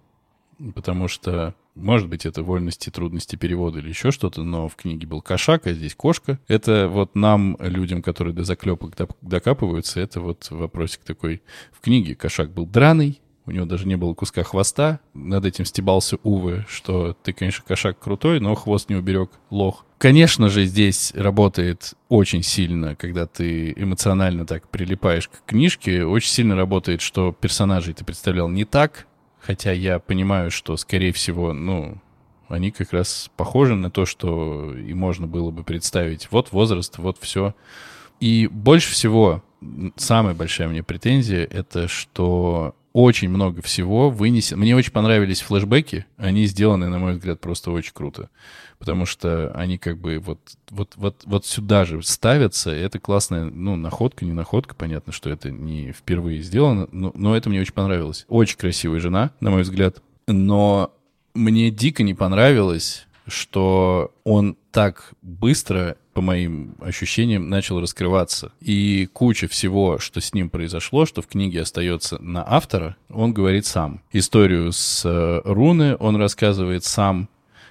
Speaker 3: Потому что, может быть, это вольности, трудности перевода или еще что-то, но в книге был кошак, а здесь кошка. Это вот нам, людям, которые до заклепок докапываются, это вот вопросик такой. В книге кошак был драный, у него даже не было куска хвоста. Над этим стебался Увы, что ты, конечно, кошак крутой, но хвост не уберег, лох. Конечно же, здесь работает очень сильно, когда ты эмоционально так прилипаешь к книжке, очень сильно работает, что персонажей ты представлял не так, хотя я понимаю, что, скорее всего, ну, они как раз похожи на то, что и можно было бы представить. Вот возраст, вот все. И больше всего, самая большая мне претензия, это что очень много всего вынесено. Мне очень понравились флешбеки. Они сделаны, на мой взгляд, просто очень круто. Потому что они как бы вот, вот, вот, вот сюда же ставятся. И это классная, ну, находка, не находка. Понятно, что это не впервые сделано. Но, но это мне очень понравилось. Очень красивая жена, на мой взгляд. Но мне дико не понравилось, что он так быстро, по моим ощущениям, начал раскрываться. И куча всего, что с ним произошло, что в книге остается на автора, он говорит сам. Историю с э, Руны он рассказывает сам.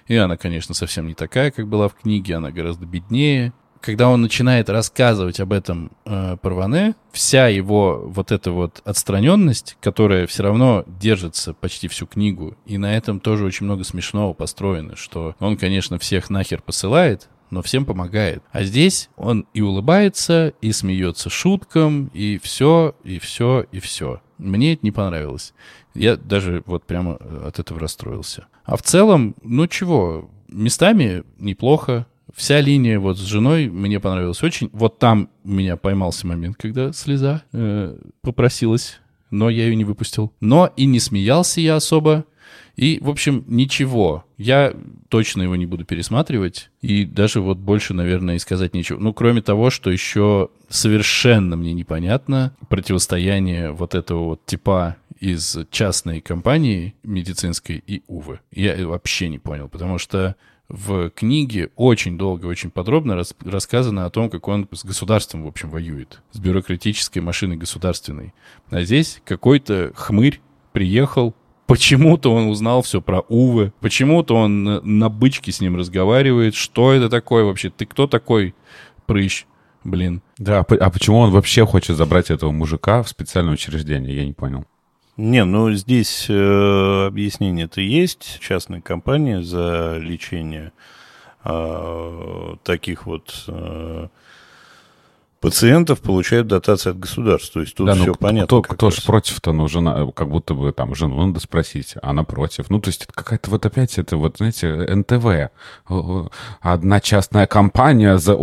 Speaker 3: И она, конечно, совсем не такая, как была в книге, она гораздо беднее. Когда он начинает рассказывать об этом э, Парване, вся его вот эта вот отстраненность, которая все равно держится почти всю книгу, и на этом тоже очень много смешного построено, что он, конечно, всех нахер посылает, но всем помогает. А здесь он и улыбается, и смеется шуткам, и все, и все, и все. Мне это не понравилось. Я даже вот прямо от этого расстроился. А в целом, ну чего, местами неплохо. Вся линия вот с женой мне понравилась очень. Вот там у меня поймался момент, когда слеза э, попросилась, но я ее не выпустил. Но и не смеялся я особо. И, в общем, ничего. Я точно его не буду пересматривать. И даже вот больше, наверное, и сказать нечего. Ну, кроме того, что еще совершенно мне непонятно противостояние вот этого вот типа из частной компании медицинской и Увы. Я вообще не понял, потому что в книге очень долго, очень подробно рас- рассказано о том, как он с государством, в общем, воюет. С бюрократической машиной государственной. А здесь какой-то хмырь приехал, Почему-то он узнал все про Увы, почему-то он на, на бычке с ним разговаривает. Что это такое вообще? Ты кто такой, прыщ? Блин.
Speaker 1: Да, а а почему он вообще хочет забрать этого мужика в специальное учреждение? Я не понял.
Speaker 2: Не, ну здесь э, объяснение-то есть. Частная компания за лечение э, таких вот э, пациентов получает дотации от государства. То есть тут
Speaker 1: да, ну
Speaker 2: все
Speaker 1: кто,
Speaker 2: понятно.
Speaker 1: кто, кто
Speaker 2: раз.
Speaker 1: ж против-то, ну, жена, как будто бы там жену надо спросить, а она против. Ну, то есть это какая-то вот опять это вот, знаете, НТВ. Одна частная компания за,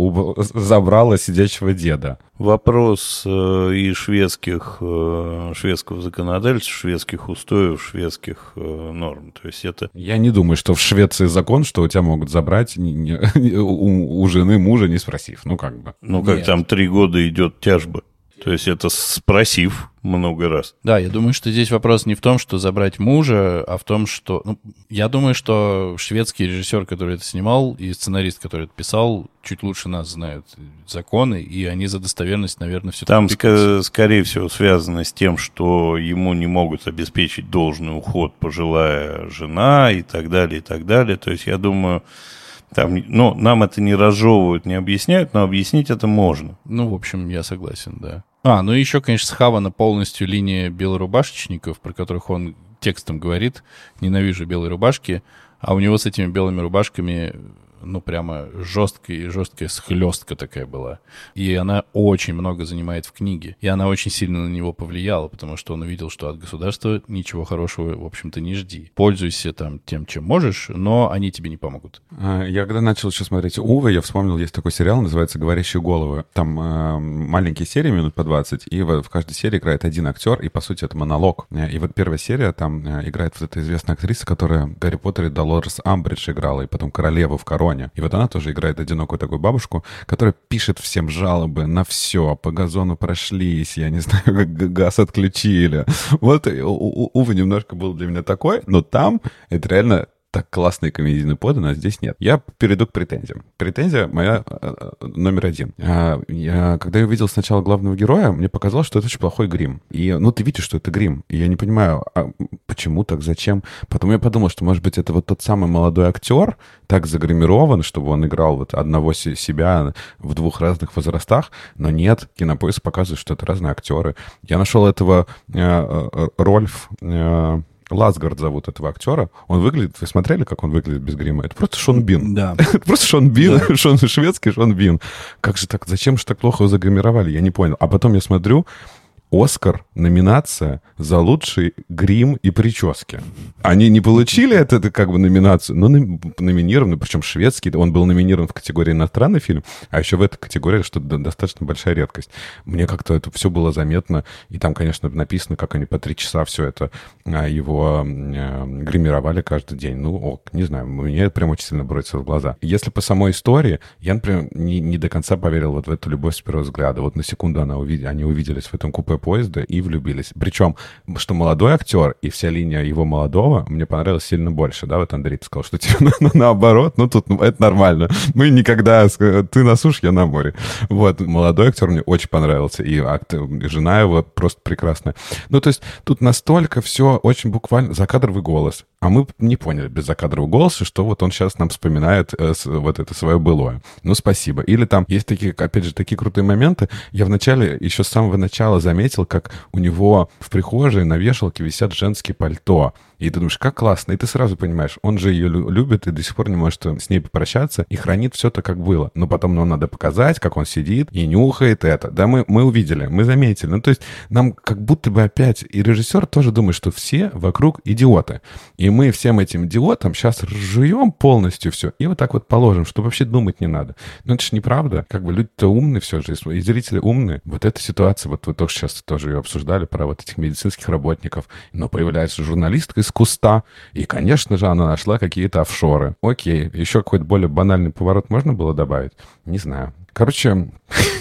Speaker 1: забрала сидящего деда.
Speaker 2: Вопрос э, и шведских, э, шведского законодательства, шведских устоев, шведских э, норм. То есть это
Speaker 1: Я не думаю, что в Швеции закон, что у тебя могут забрать не- не- у, у жены мужа, не спросив. Ну, как бы.
Speaker 2: Ну, как
Speaker 3: Нет.
Speaker 2: там три года идет тяжба. То есть это спросив много раз.
Speaker 3: Да, я думаю, что здесь вопрос не в том, что забрать мужа, а в том, что... Ну, я думаю, что шведский режиссер, который это снимал, и сценарист, который это писал, чуть лучше нас знают законы, и они за достоверность, наверное, все
Speaker 2: Там, ска- скорее всего, связано с тем, что ему не могут обеспечить должный уход пожилая жена и так далее, и так далее. То есть, я думаю, там, ну, нам это не разжевывают, не объясняют, но объяснить это можно.
Speaker 3: Ну, в общем, я согласен, да. А, ну и еще, конечно, схавана полностью линия белорубашечников, про которых он текстом говорит. Ненавижу белые рубашки. А у него с этими белыми рубашками, ну, прямо жесткая, жесткая схлестка такая была. И она очень много занимает в книге. И она очень сильно на него повлияла, потому что он увидел, что от государства ничего хорошего, в общем-то, не жди. Пользуйся там тем, чем можешь, но они тебе не помогут.
Speaker 1: А, Я когда начал еще смотреть Увы, я вспомнил, есть такой сериал, называется «Говорящие головы». Там э, маленькие серии, минут по 20, и в, в каждой серии играет один актер, и, по сути, это монолог. Э, И вот первая серия, там э, играет вот эта известная актриса, которая «Гарри Поттере» Долорес Амбридж играла, и потом королеву в короне Леоне. И вот она тоже играет одинокую такую бабушку, которая пишет всем жалобы на все. По газону прошлись, я не знаю, как газ отключили. Вот, увы, немножко был для меня такой, но там это реально так классно и комедийно подано, а здесь нет. Я перейду к претензиям. Претензия моя э, э, номер один. А, я, когда я увидел сначала главного героя, мне показалось, что это очень плохой грим. И, ну, ты видишь, что это грим. И я не понимаю, а почему так, зачем? Потом я подумал, что, может быть, это вот тот самый молодой актер, так загримирован, чтобы он играл вот одного се- себя в двух разных возрастах, но нет, кинопоиск показывает, что это разные актеры. Я нашел этого э, э, Рольф... э, Ласгард зовут этого актера. Он выглядит... Вы смотрели, как он выглядит без грима? Это просто Шон Бин.
Speaker 3: Да.
Speaker 1: Просто Шон Бин, Шон шведский Шон Бин. Как же так, зачем же так плохо его загримировали? Я не понял. А потом я смотрю, Оскар, номинация за лучший грим и прически. Они не получили это, это как бы номинацию, но номи- номинированы, причем шведский, он был номинирован в категории иностранный фильм, а еще в этой категории, что достаточно большая редкость. Мне как-то это все было заметно, и там, конечно, написано, как они по три часа все это а, его э, гримировали каждый день. Ну, ок, не знаю, мне это прям очень сильно бросится в глаза. Если по самой истории, я, например, не, не до конца поверил вот в эту любовь с первого взгляда. Вот на секунду она увид... они увиделись в этом купе поезда и влюбились. Причем, что молодой актер и вся линия его молодого мне понравилась сильно больше, да, вот Андрей ты сказал, что тебе на- на- наоборот, ну тут ну, это нормально. Мы никогда, ты на суше, я на море. Вот, молодой актер мне очень понравился, и акт- и жена его просто прекрасная. Ну, то есть тут настолько все очень буквально закадровый голос. А мы не поняли без закадрового голоса, что вот он сейчас нам вспоминает э, вот это свое былое. Ну, спасибо. Или там есть такие, опять же, такие крутые моменты. Я вначале, еще с самого начала заметил, как у него в прихожей на вешалке висят женские пальто. И ты думаешь, как классно. И ты сразу понимаешь, он же ее лю- любит и до сих пор не может с ней попрощаться и хранит все так, как было. Но потом нам надо показать, как он сидит и нюхает это. Да, мы, мы увидели, мы заметили. Ну, то есть нам как будто бы опять... И режиссер тоже думает, что все вокруг идиоты. И мы всем этим идиотам сейчас разжуем полностью все и вот так вот положим, что вообще думать не надо. Но это же неправда. Как бы люди-то умные все же, и зрители умные. Вот эта ситуация, вот вы только сейчас тоже ее обсуждали, про вот этих медицинских работников. Но появляется журналистка из куста, и, конечно же, она нашла какие-то офшоры. Окей, еще какой-то более банальный поворот можно было добавить? Не знаю. Короче,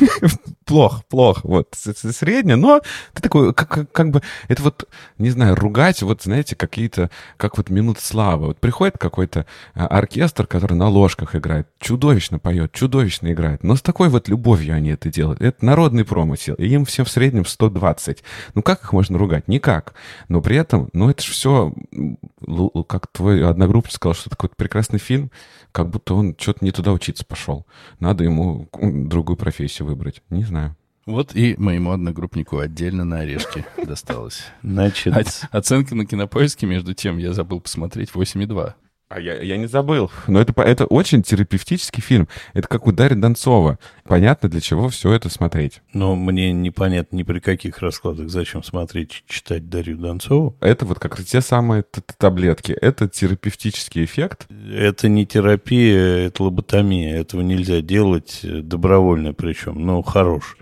Speaker 1: плохо, плохо. Вот, с- с- среднее, но ты такой, как, как, бы, это вот, не знаю, ругать, вот, знаете, какие-то, как вот минут славы. Вот приходит какой-то а, оркестр, который на ложках играет, чудовищно поет, чудовищно играет, но с такой вот любовью они это делают. Это народный промысел, и им всем в среднем 120. Ну, как их можно ругать? Никак. Но при этом, ну, это же все, как твой одногруппник сказал, что такой прекрасный фильм, как будто он что-то не туда учиться пошел. Надо ему другую профессию выбрать. Не знаю.
Speaker 3: Вот и моему одногруппнику отдельно на орешки досталось.
Speaker 2: Значит,
Speaker 3: Оценка на кинопоиске, между тем, я забыл посмотреть 8,2.
Speaker 1: А я, я не забыл. Но это, это очень терапевтический фильм. Это как у Дарьи Донцова. Понятно, для чего все это смотреть.
Speaker 2: но мне непонятно ни при каких раскладах, зачем смотреть, читать Дарью Донцову.
Speaker 1: Это вот как раз те самые т- т- таблетки. Это терапевтический эффект.
Speaker 2: Это не терапия, это лоботомия. Этого нельзя делать э, добровольно причем. Ну, хорош.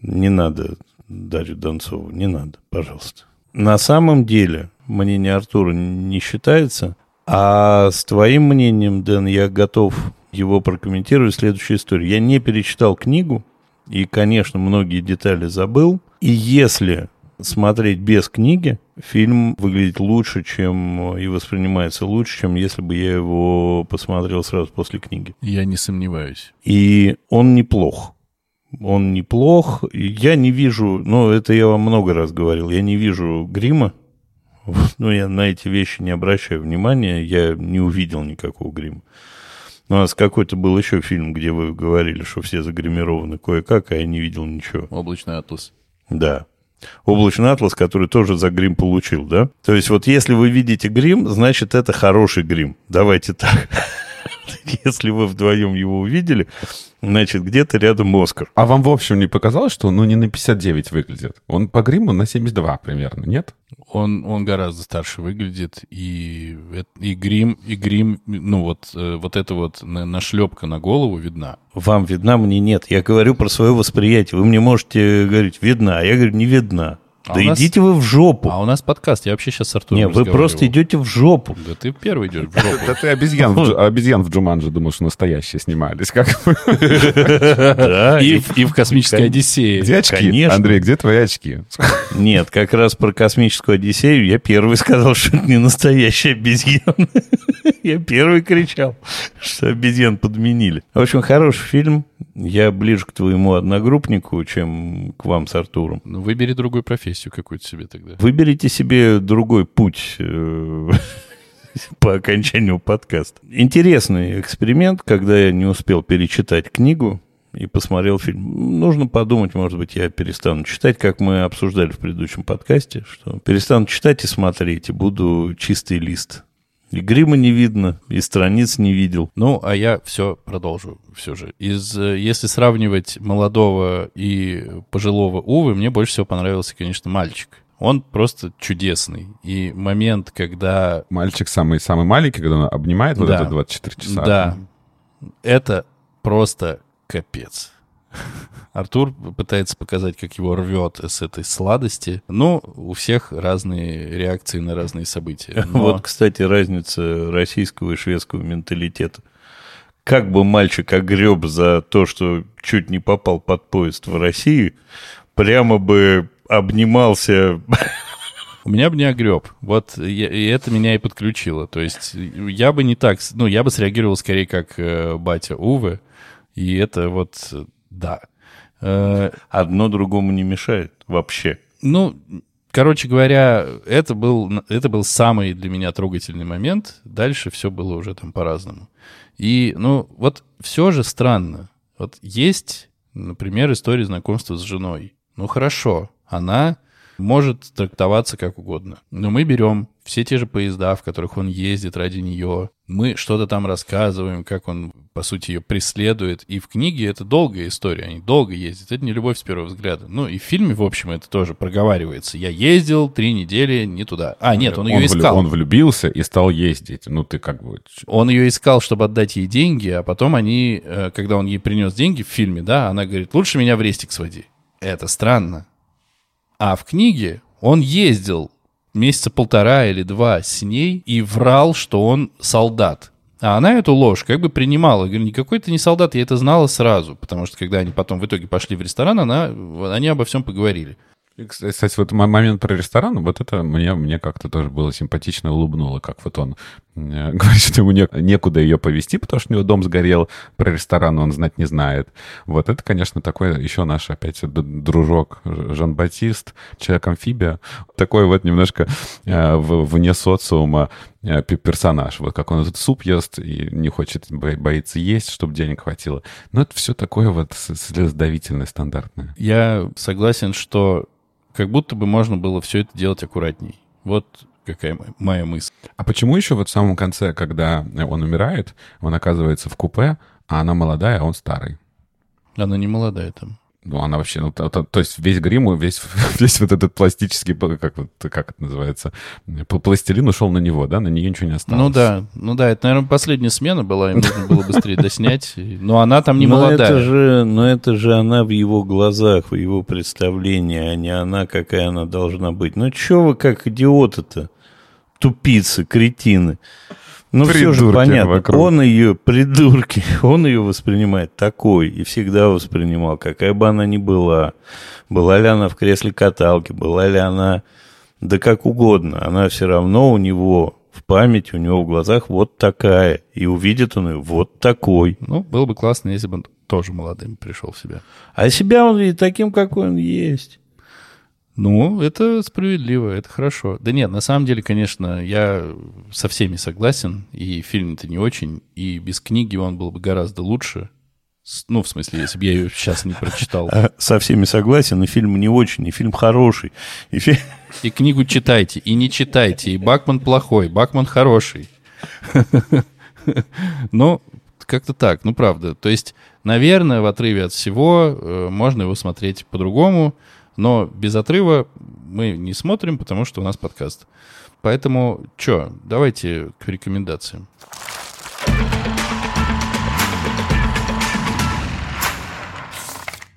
Speaker 2: Не надо Дарью Донцову, не надо, пожалуйста. На самом деле, мнение Артура не считается, а с твоим мнением, Дэн, я готов его прокомментировать следующую историю. Я не перечитал книгу, и, конечно, многие детали забыл. И если смотреть без книги, фильм выглядит лучше, чем и воспринимается лучше, чем если бы я его посмотрел сразу после книги.
Speaker 3: Я не сомневаюсь.
Speaker 2: И он неплох. Он неплох. Я не вижу, ну, это я вам много раз говорил, я не вижу грима. Ну, я на эти вещи не обращаю внимания, я не увидел никакого грима. У нас какой-то был еще фильм, где вы говорили, что все загримированы кое-как, а я не видел ничего.
Speaker 3: Облачный атлас.
Speaker 2: Да. Облачный атлас, который тоже за грим получил, да? То есть вот если вы видите грим, значит это хороший грим. Давайте так. Если вы вдвоем его увидели, значит где-то рядом Оскар.
Speaker 1: А вам, в общем, не показалось, что он ну, не на 59 выглядит? Он по гриму на 72 примерно, нет?
Speaker 3: Он, он гораздо старше выглядит, и, и грим, и грим, ну вот, э, вот эта вот на- нашлепка на голову видна.
Speaker 2: Вам видна, мне нет. Я говорю про свое восприятие. Вы мне можете говорить, видна, а я говорю, не видна.
Speaker 3: А
Speaker 2: да
Speaker 3: нас-
Speaker 2: идите вы в жопу.
Speaker 3: А у нас подкаст, я вообще сейчас с Артуром
Speaker 2: Не, вы просто идете в жопу.
Speaker 3: Да ты первый идешь в жопу.
Speaker 1: Да ты обезьян, обезьян в Джуманже думал, что настоящие снимались. Как.
Speaker 2: Да,
Speaker 3: И, в- «Космической Одиссее».
Speaker 1: Где очки? Андрей, где твои очки?
Speaker 2: Нет, как раз про космическую Одиссею я первый сказал, что это не настоящий обезьян. Я первый кричал, что обезьян подменили. В общем, хороший фильм. Я ближе к твоему одногруппнику, чем к вам с Артуром.
Speaker 3: Ну, выбери другую профессию какую-то себе тогда.
Speaker 2: Выберите себе другой путь э, по окончанию подкаста. Интересный эксперимент, когда я не успел перечитать книгу и посмотрел фильм. Нужно подумать, может быть, я перестану читать, как мы обсуждали в предыдущем подкасте, что перестану читать и смотреть, и буду чистый лист. И грима не видно, и страниц не видел.
Speaker 3: Ну, а я все продолжу все же. Из, э, если сравнивать молодого и пожилого Увы, мне больше всего понравился, конечно, мальчик. Он просто чудесный. И момент, когда
Speaker 1: Мальчик самый, самый маленький, когда он обнимает вот
Speaker 3: Да.
Speaker 1: это 24 часа.
Speaker 3: Да. Это просто капец. Артур пытается показать, как его рвет с этой сладости. Но у всех разные реакции на разные события. Но
Speaker 2: Вот, кстати, разница российского и шведского менталитета. Как бы мальчик огреб за то, что чуть не попал под поезд в Россию, прямо бы обнимался.
Speaker 3: У меня бы не огреб. Вот я- и это меня и подключило. То есть я бы не так... Ну, я бы среагировал скорее как э, батя Увы. И это вот... Да. Э,
Speaker 2: Одно другому не мешает вообще.
Speaker 3: Ну, короче говоря, это был, это был самый для меня трогательный момент. Дальше все было уже там по-разному. И, ну, вот все же странно. Вот есть, например, история знакомства с женой. Ну, хорошо, она может трактоваться как угодно. Но мы берем все те же поезда, в которых он ездит ради нее. Мы что-то там рассказываем, как он, по сути, ее преследует. И в книге это долгая история, они долго ездят. Это не любовь с первого взгляда. Ну, и в фильме, в общем, это тоже проговаривается. Я ездил три недели не туда. А, нет, он ее
Speaker 1: влю-
Speaker 3: искал.
Speaker 1: Он влюбился и стал ездить. Ну, ты как бы...
Speaker 3: Он ее искал, чтобы отдать ей деньги, а потом они, э, когда он ей принес деньги в фильме, да, она говорит, лучше меня в рестик своди. Это странно. А в книге он ездил месяца полтора или два с ней и врал, что он солдат. А она эту ложь как бы принимала. Говорю, никакой ты не солдат, я это знала сразу. Потому что когда они потом в итоге пошли в ресторан, она, они обо всем поговорили.
Speaker 1: И, Кстати, вот момент про ресторан, вот это мне, мне как-то тоже было симпатично, улыбнуло, как вот он говорит, что ему не- некуда ее повезти, потому что у него дом сгорел, про ресторан он знать не знает. Вот это, конечно, такой еще наш опять дружок Жан-Батист, человек-амфибия, такой вот немножко э, вне социума э, пе- персонаж. Вот как он этот суп ест и не хочет, бо- боится есть, чтобы денег хватило. Но это все такое вот слезодавительное, стандартное.
Speaker 3: Я согласен, что как будто бы можно было все это делать аккуратней. Вот какая мо- моя мысль.
Speaker 1: А почему еще вот в самом конце, когда он умирает, он оказывается в купе, а она молодая, а он старый?
Speaker 3: Она не молодая там.
Speaker 1: Ну, она вообще, ну, то, то- то есть весь грим, весь, весь вот этот пластический, как, вот, как это называется, пл- пластилин ушел на него, да, на нее ничего не осталось.
Speaker 3: Ну да, ну да, это, наверное, последняя смена была, им нужно было быстрее доснять. Но она там не
Speaker 2: но
Speaker 3: молодая.
Speaker 2: Это же, но это же она в его глазах, в его представлении, а не она, какая она должна быть. Ну, что вы как идиоты-то? Тупицы, кретины. Ну, все же понятно.
Speaker 1: вокруг.
Speaker 2: Он ее, придурки, он ее воспринимает такой и всегда воспринимал, какая бы она ни была. Была ли она в кресле каталки, была ли она, да как угодно, она все равно у него в памяти, у него в глазах вот такая. И увидит он ее вот такой.
Speaker 3: Ну, было бы классно, если бы он тоже молодым пришел в себя.
Speaker 2: А себя он видит таким, какой он есть.
Speaker 3: Ну, это справедливо, это хорошо. Да нет, на самом деле, конечно, я со всеми согласен, и фильм-то не очень, и без книги он был бы гораздо лучше. Ну, в смысле, если бы я ее сейчас не прочитал.
Speaker 2: А Со всеми согласен, и фильм не очень, и фильм хороший. И фи-
Speaker 3: И книгу читайте, и не читайте, и Бакман плохой, Бакман хороший. Ну, как-то так, ну правда. То есть, наверное, в отрыве от всего э, можно его смотреть по-другому, но без отрыва мы не смотрим, потому что у нас подкаст. Поэтому, что, давайте к рекомендациям.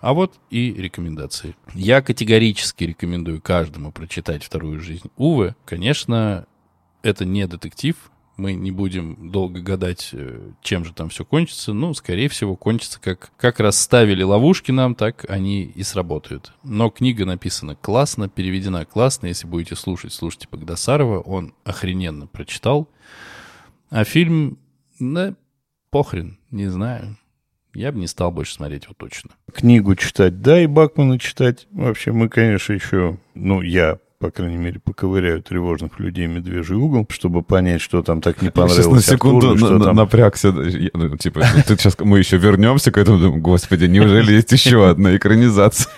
Speaker 3: А вот и рекомендации. Я категорически рекомендую каждому прочитать «Вторую жизнь Увы». Конечно, это не детектив, мы не будем долго гадать, э, чем же там все кончится. Ну, скорее всего, кончится как, как расставили ловушки нам, так они и сработают. Но книга написана классно, переведена классно. Если будете слушать, слушайте Богдасарова. Он охрененно прочитал. А фильм, да, похрен, не знаю. Я бы не стал больше смотреть его точно.
Speaker 2: Книгу читать, да, и Бакмана читать. Вообще, мы, конечно, еще, ну, я по крайней мере, поковыряю тревожных людей медвежий угол, чтобы понять, что там так не понравилось.
Speaker 1: Сейчас на секунду
Speaker 2: Артуру,
Speaker 1: на-
Speaker 2: там-
Speaker 1: напрягся. Я, ну, типа, ты сейчас мы еще вернемся к этому, думаю, господи, неужели есть еще одна экранизация?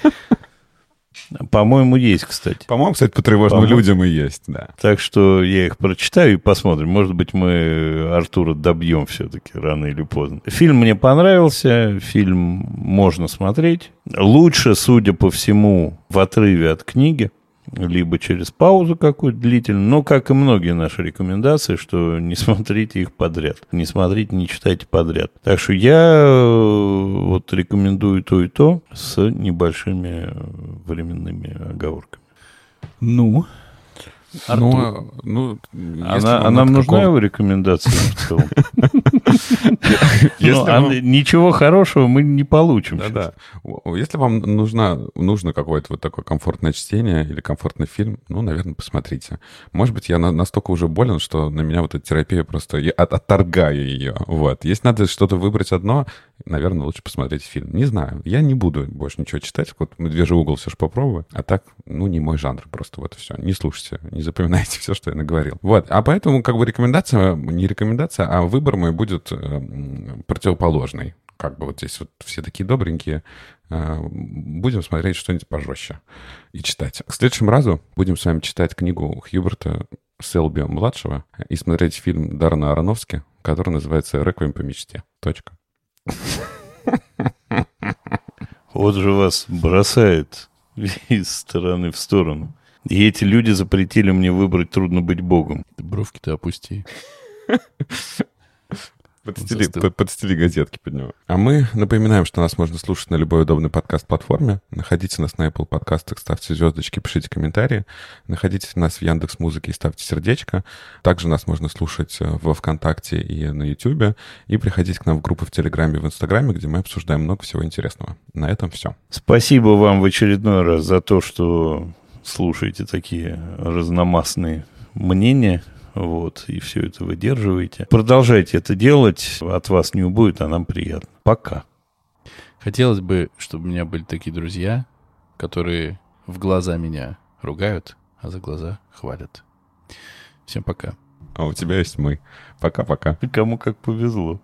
Speaker 2: По-моему, есть, кстати.
Speaker 1: По-моему, кстати, по тревожным
Speaker 2: По-моему.
Speaker 1: людям и есть, да.
Speaker 2: Так что я их прочитаю и посмотрим. Может быть, мы Артура добьем все-таки рано или поздно. Фильм мне понравился, фильм можно смотреть. Лучше, судя по всему, в отрыве от книги, либо через паузу какую-то длительную. Но, как и многие наши рекомендации, что не смотрите их подряд. Не смотрите, не читайте подряд. Так что я э, вот рекомендую то и то с небольшими временными оговорками.
Speaker 3: Ну, Артур.
Speaker 1: Ну, ну,
Speaker 2: Она, а нам нужна
Speaker 1: какого-
Speaker 2: его рекомендация в целом? Ну, а Ничего хорошего мы не получим.
Speaker 1: Да, да. Если вам нужна, нужно какое-то вот такое комфортное чтение или комфортный фильм, ну, наверное, посмотрите. Может быть, я на- настолько уже болен, что на меня вот эта терапия просто... Я от- отторгаю ее. Вот. Если надо что-то выбрать одно, наверное, лучше посмотреть фильм. Не знаю. Я не буду больше ничего читать. Вот «Медвежий угол» все же попробую. А так, ну, не мой жанр просто. Вот и все. Не слушайте, не запоминайте все, что я наговорил. Вот. А поэтому, как бы, рекомендация, не рекомендация, а выбор мой будет э, противоположный. Как бы вот здесь вот все такие добренькие. Э, Будем смотреть что-нибудь пожестче и читать. К следующему разу будем с вами читать книгу Хьюберта Селби-младшего и смотреть фильм Дарна Аронофски, который называется «Реквием по мечте». Точка.
Speaker 2: Вот же вас бросает из стороны в сторону. И эти люди запретили мне выбрать «Трудно быть Богом».
Speaker 3: Бровки-то опусти.
Speaker 1: Подстели, под- подстели газетки под него. А мы напоминаем, что нас можно слушать на любой удобной подкаст-платформе. Находите нас на Apple подкастах, ставьте звездочки, пишите комментарии. Находите нас в Яндекс Музыке и ставьте сердечко. Также нас можно слушать э, во ВКонтакте и на Ютубе. И приходите к нам в группы в Телеграме и в Инстаграме, где мы обсуждаем много всего интересного. На этом все.
Speaker 2: Спасибо вам в очередной раз за то, что слушаете такие разномастные мнения. Вот, и все это выдерживаете. Продолжайте это делать. От вас не убудет, а нам приятно. Пока.
Speaker 3: Хотелось бы, чтобы у меня были такие друзья, которые в глаза меня ругают, а за глаза хвалят. Всем пока.
Speaker 1: А у тебя есть мы. Пока-пока.
Speaker 2: Кому как повезло.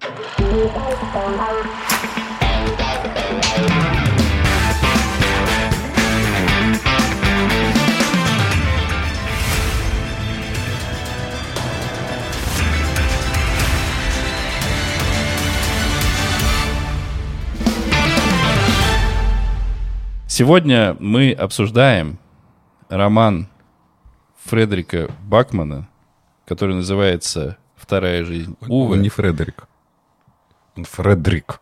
Speaker 3: Сегодня мы обсуждаем роман Фредерика Бакмана, который называется «Вторая жизнь Увы».
Speaker 1: Он не Фредерик. Он Фредрик.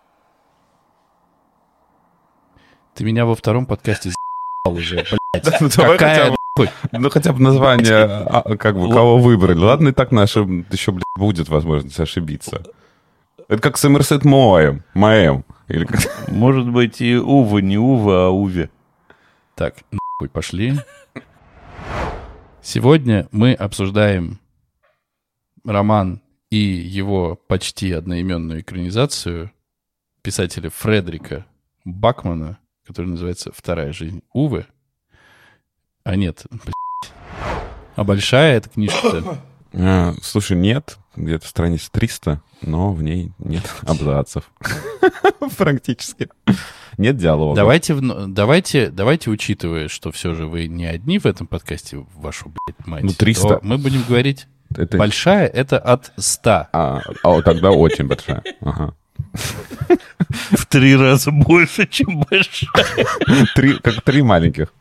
Speaker 3: Ты меня во втором подкасте за***л уже, блядь.
Speaker 1: Ну,
Speaker 3: Какая
Speaker 1: бы-? Ну, хотя бы название, а, как бы, кого выбрали. Ладно, и так наше еще, блядь, будет возможность ошибиться. Это как с Эмерсет Моем. Моем. Или как...
Speaker 2: Может быть, и Ува не Ува, а Уве.
Speaker 3: Так, нахуй пошли. Сегодня мы обсуждаем роман и его почти одноименную экранизацию писателя Фредерика Бакмана, который называется «Вторая жизнь Увы». А нет, блядь. А большая эта книжка-то?
Speaker 1: А, слушай, нет, где-то страниц 300, но в ней нет абзацев. Практически. Нет диалога.
Speaker 3: Давайте, давайте, давайте, учитывая, что все же вы не одни в этом подкасте, вашу, блядь, мать,
Speaker 1: Ну, 300.
Speaker 3: то мы будем говорить,
Speaker 1: Это...
Speaker 3: большая — это от 100.
Speaker 1: А, а, тогда очень большая. Ага.
Speaker 2: В три раза больше, чем большая.
Speaker 1: Три, как три маленьких.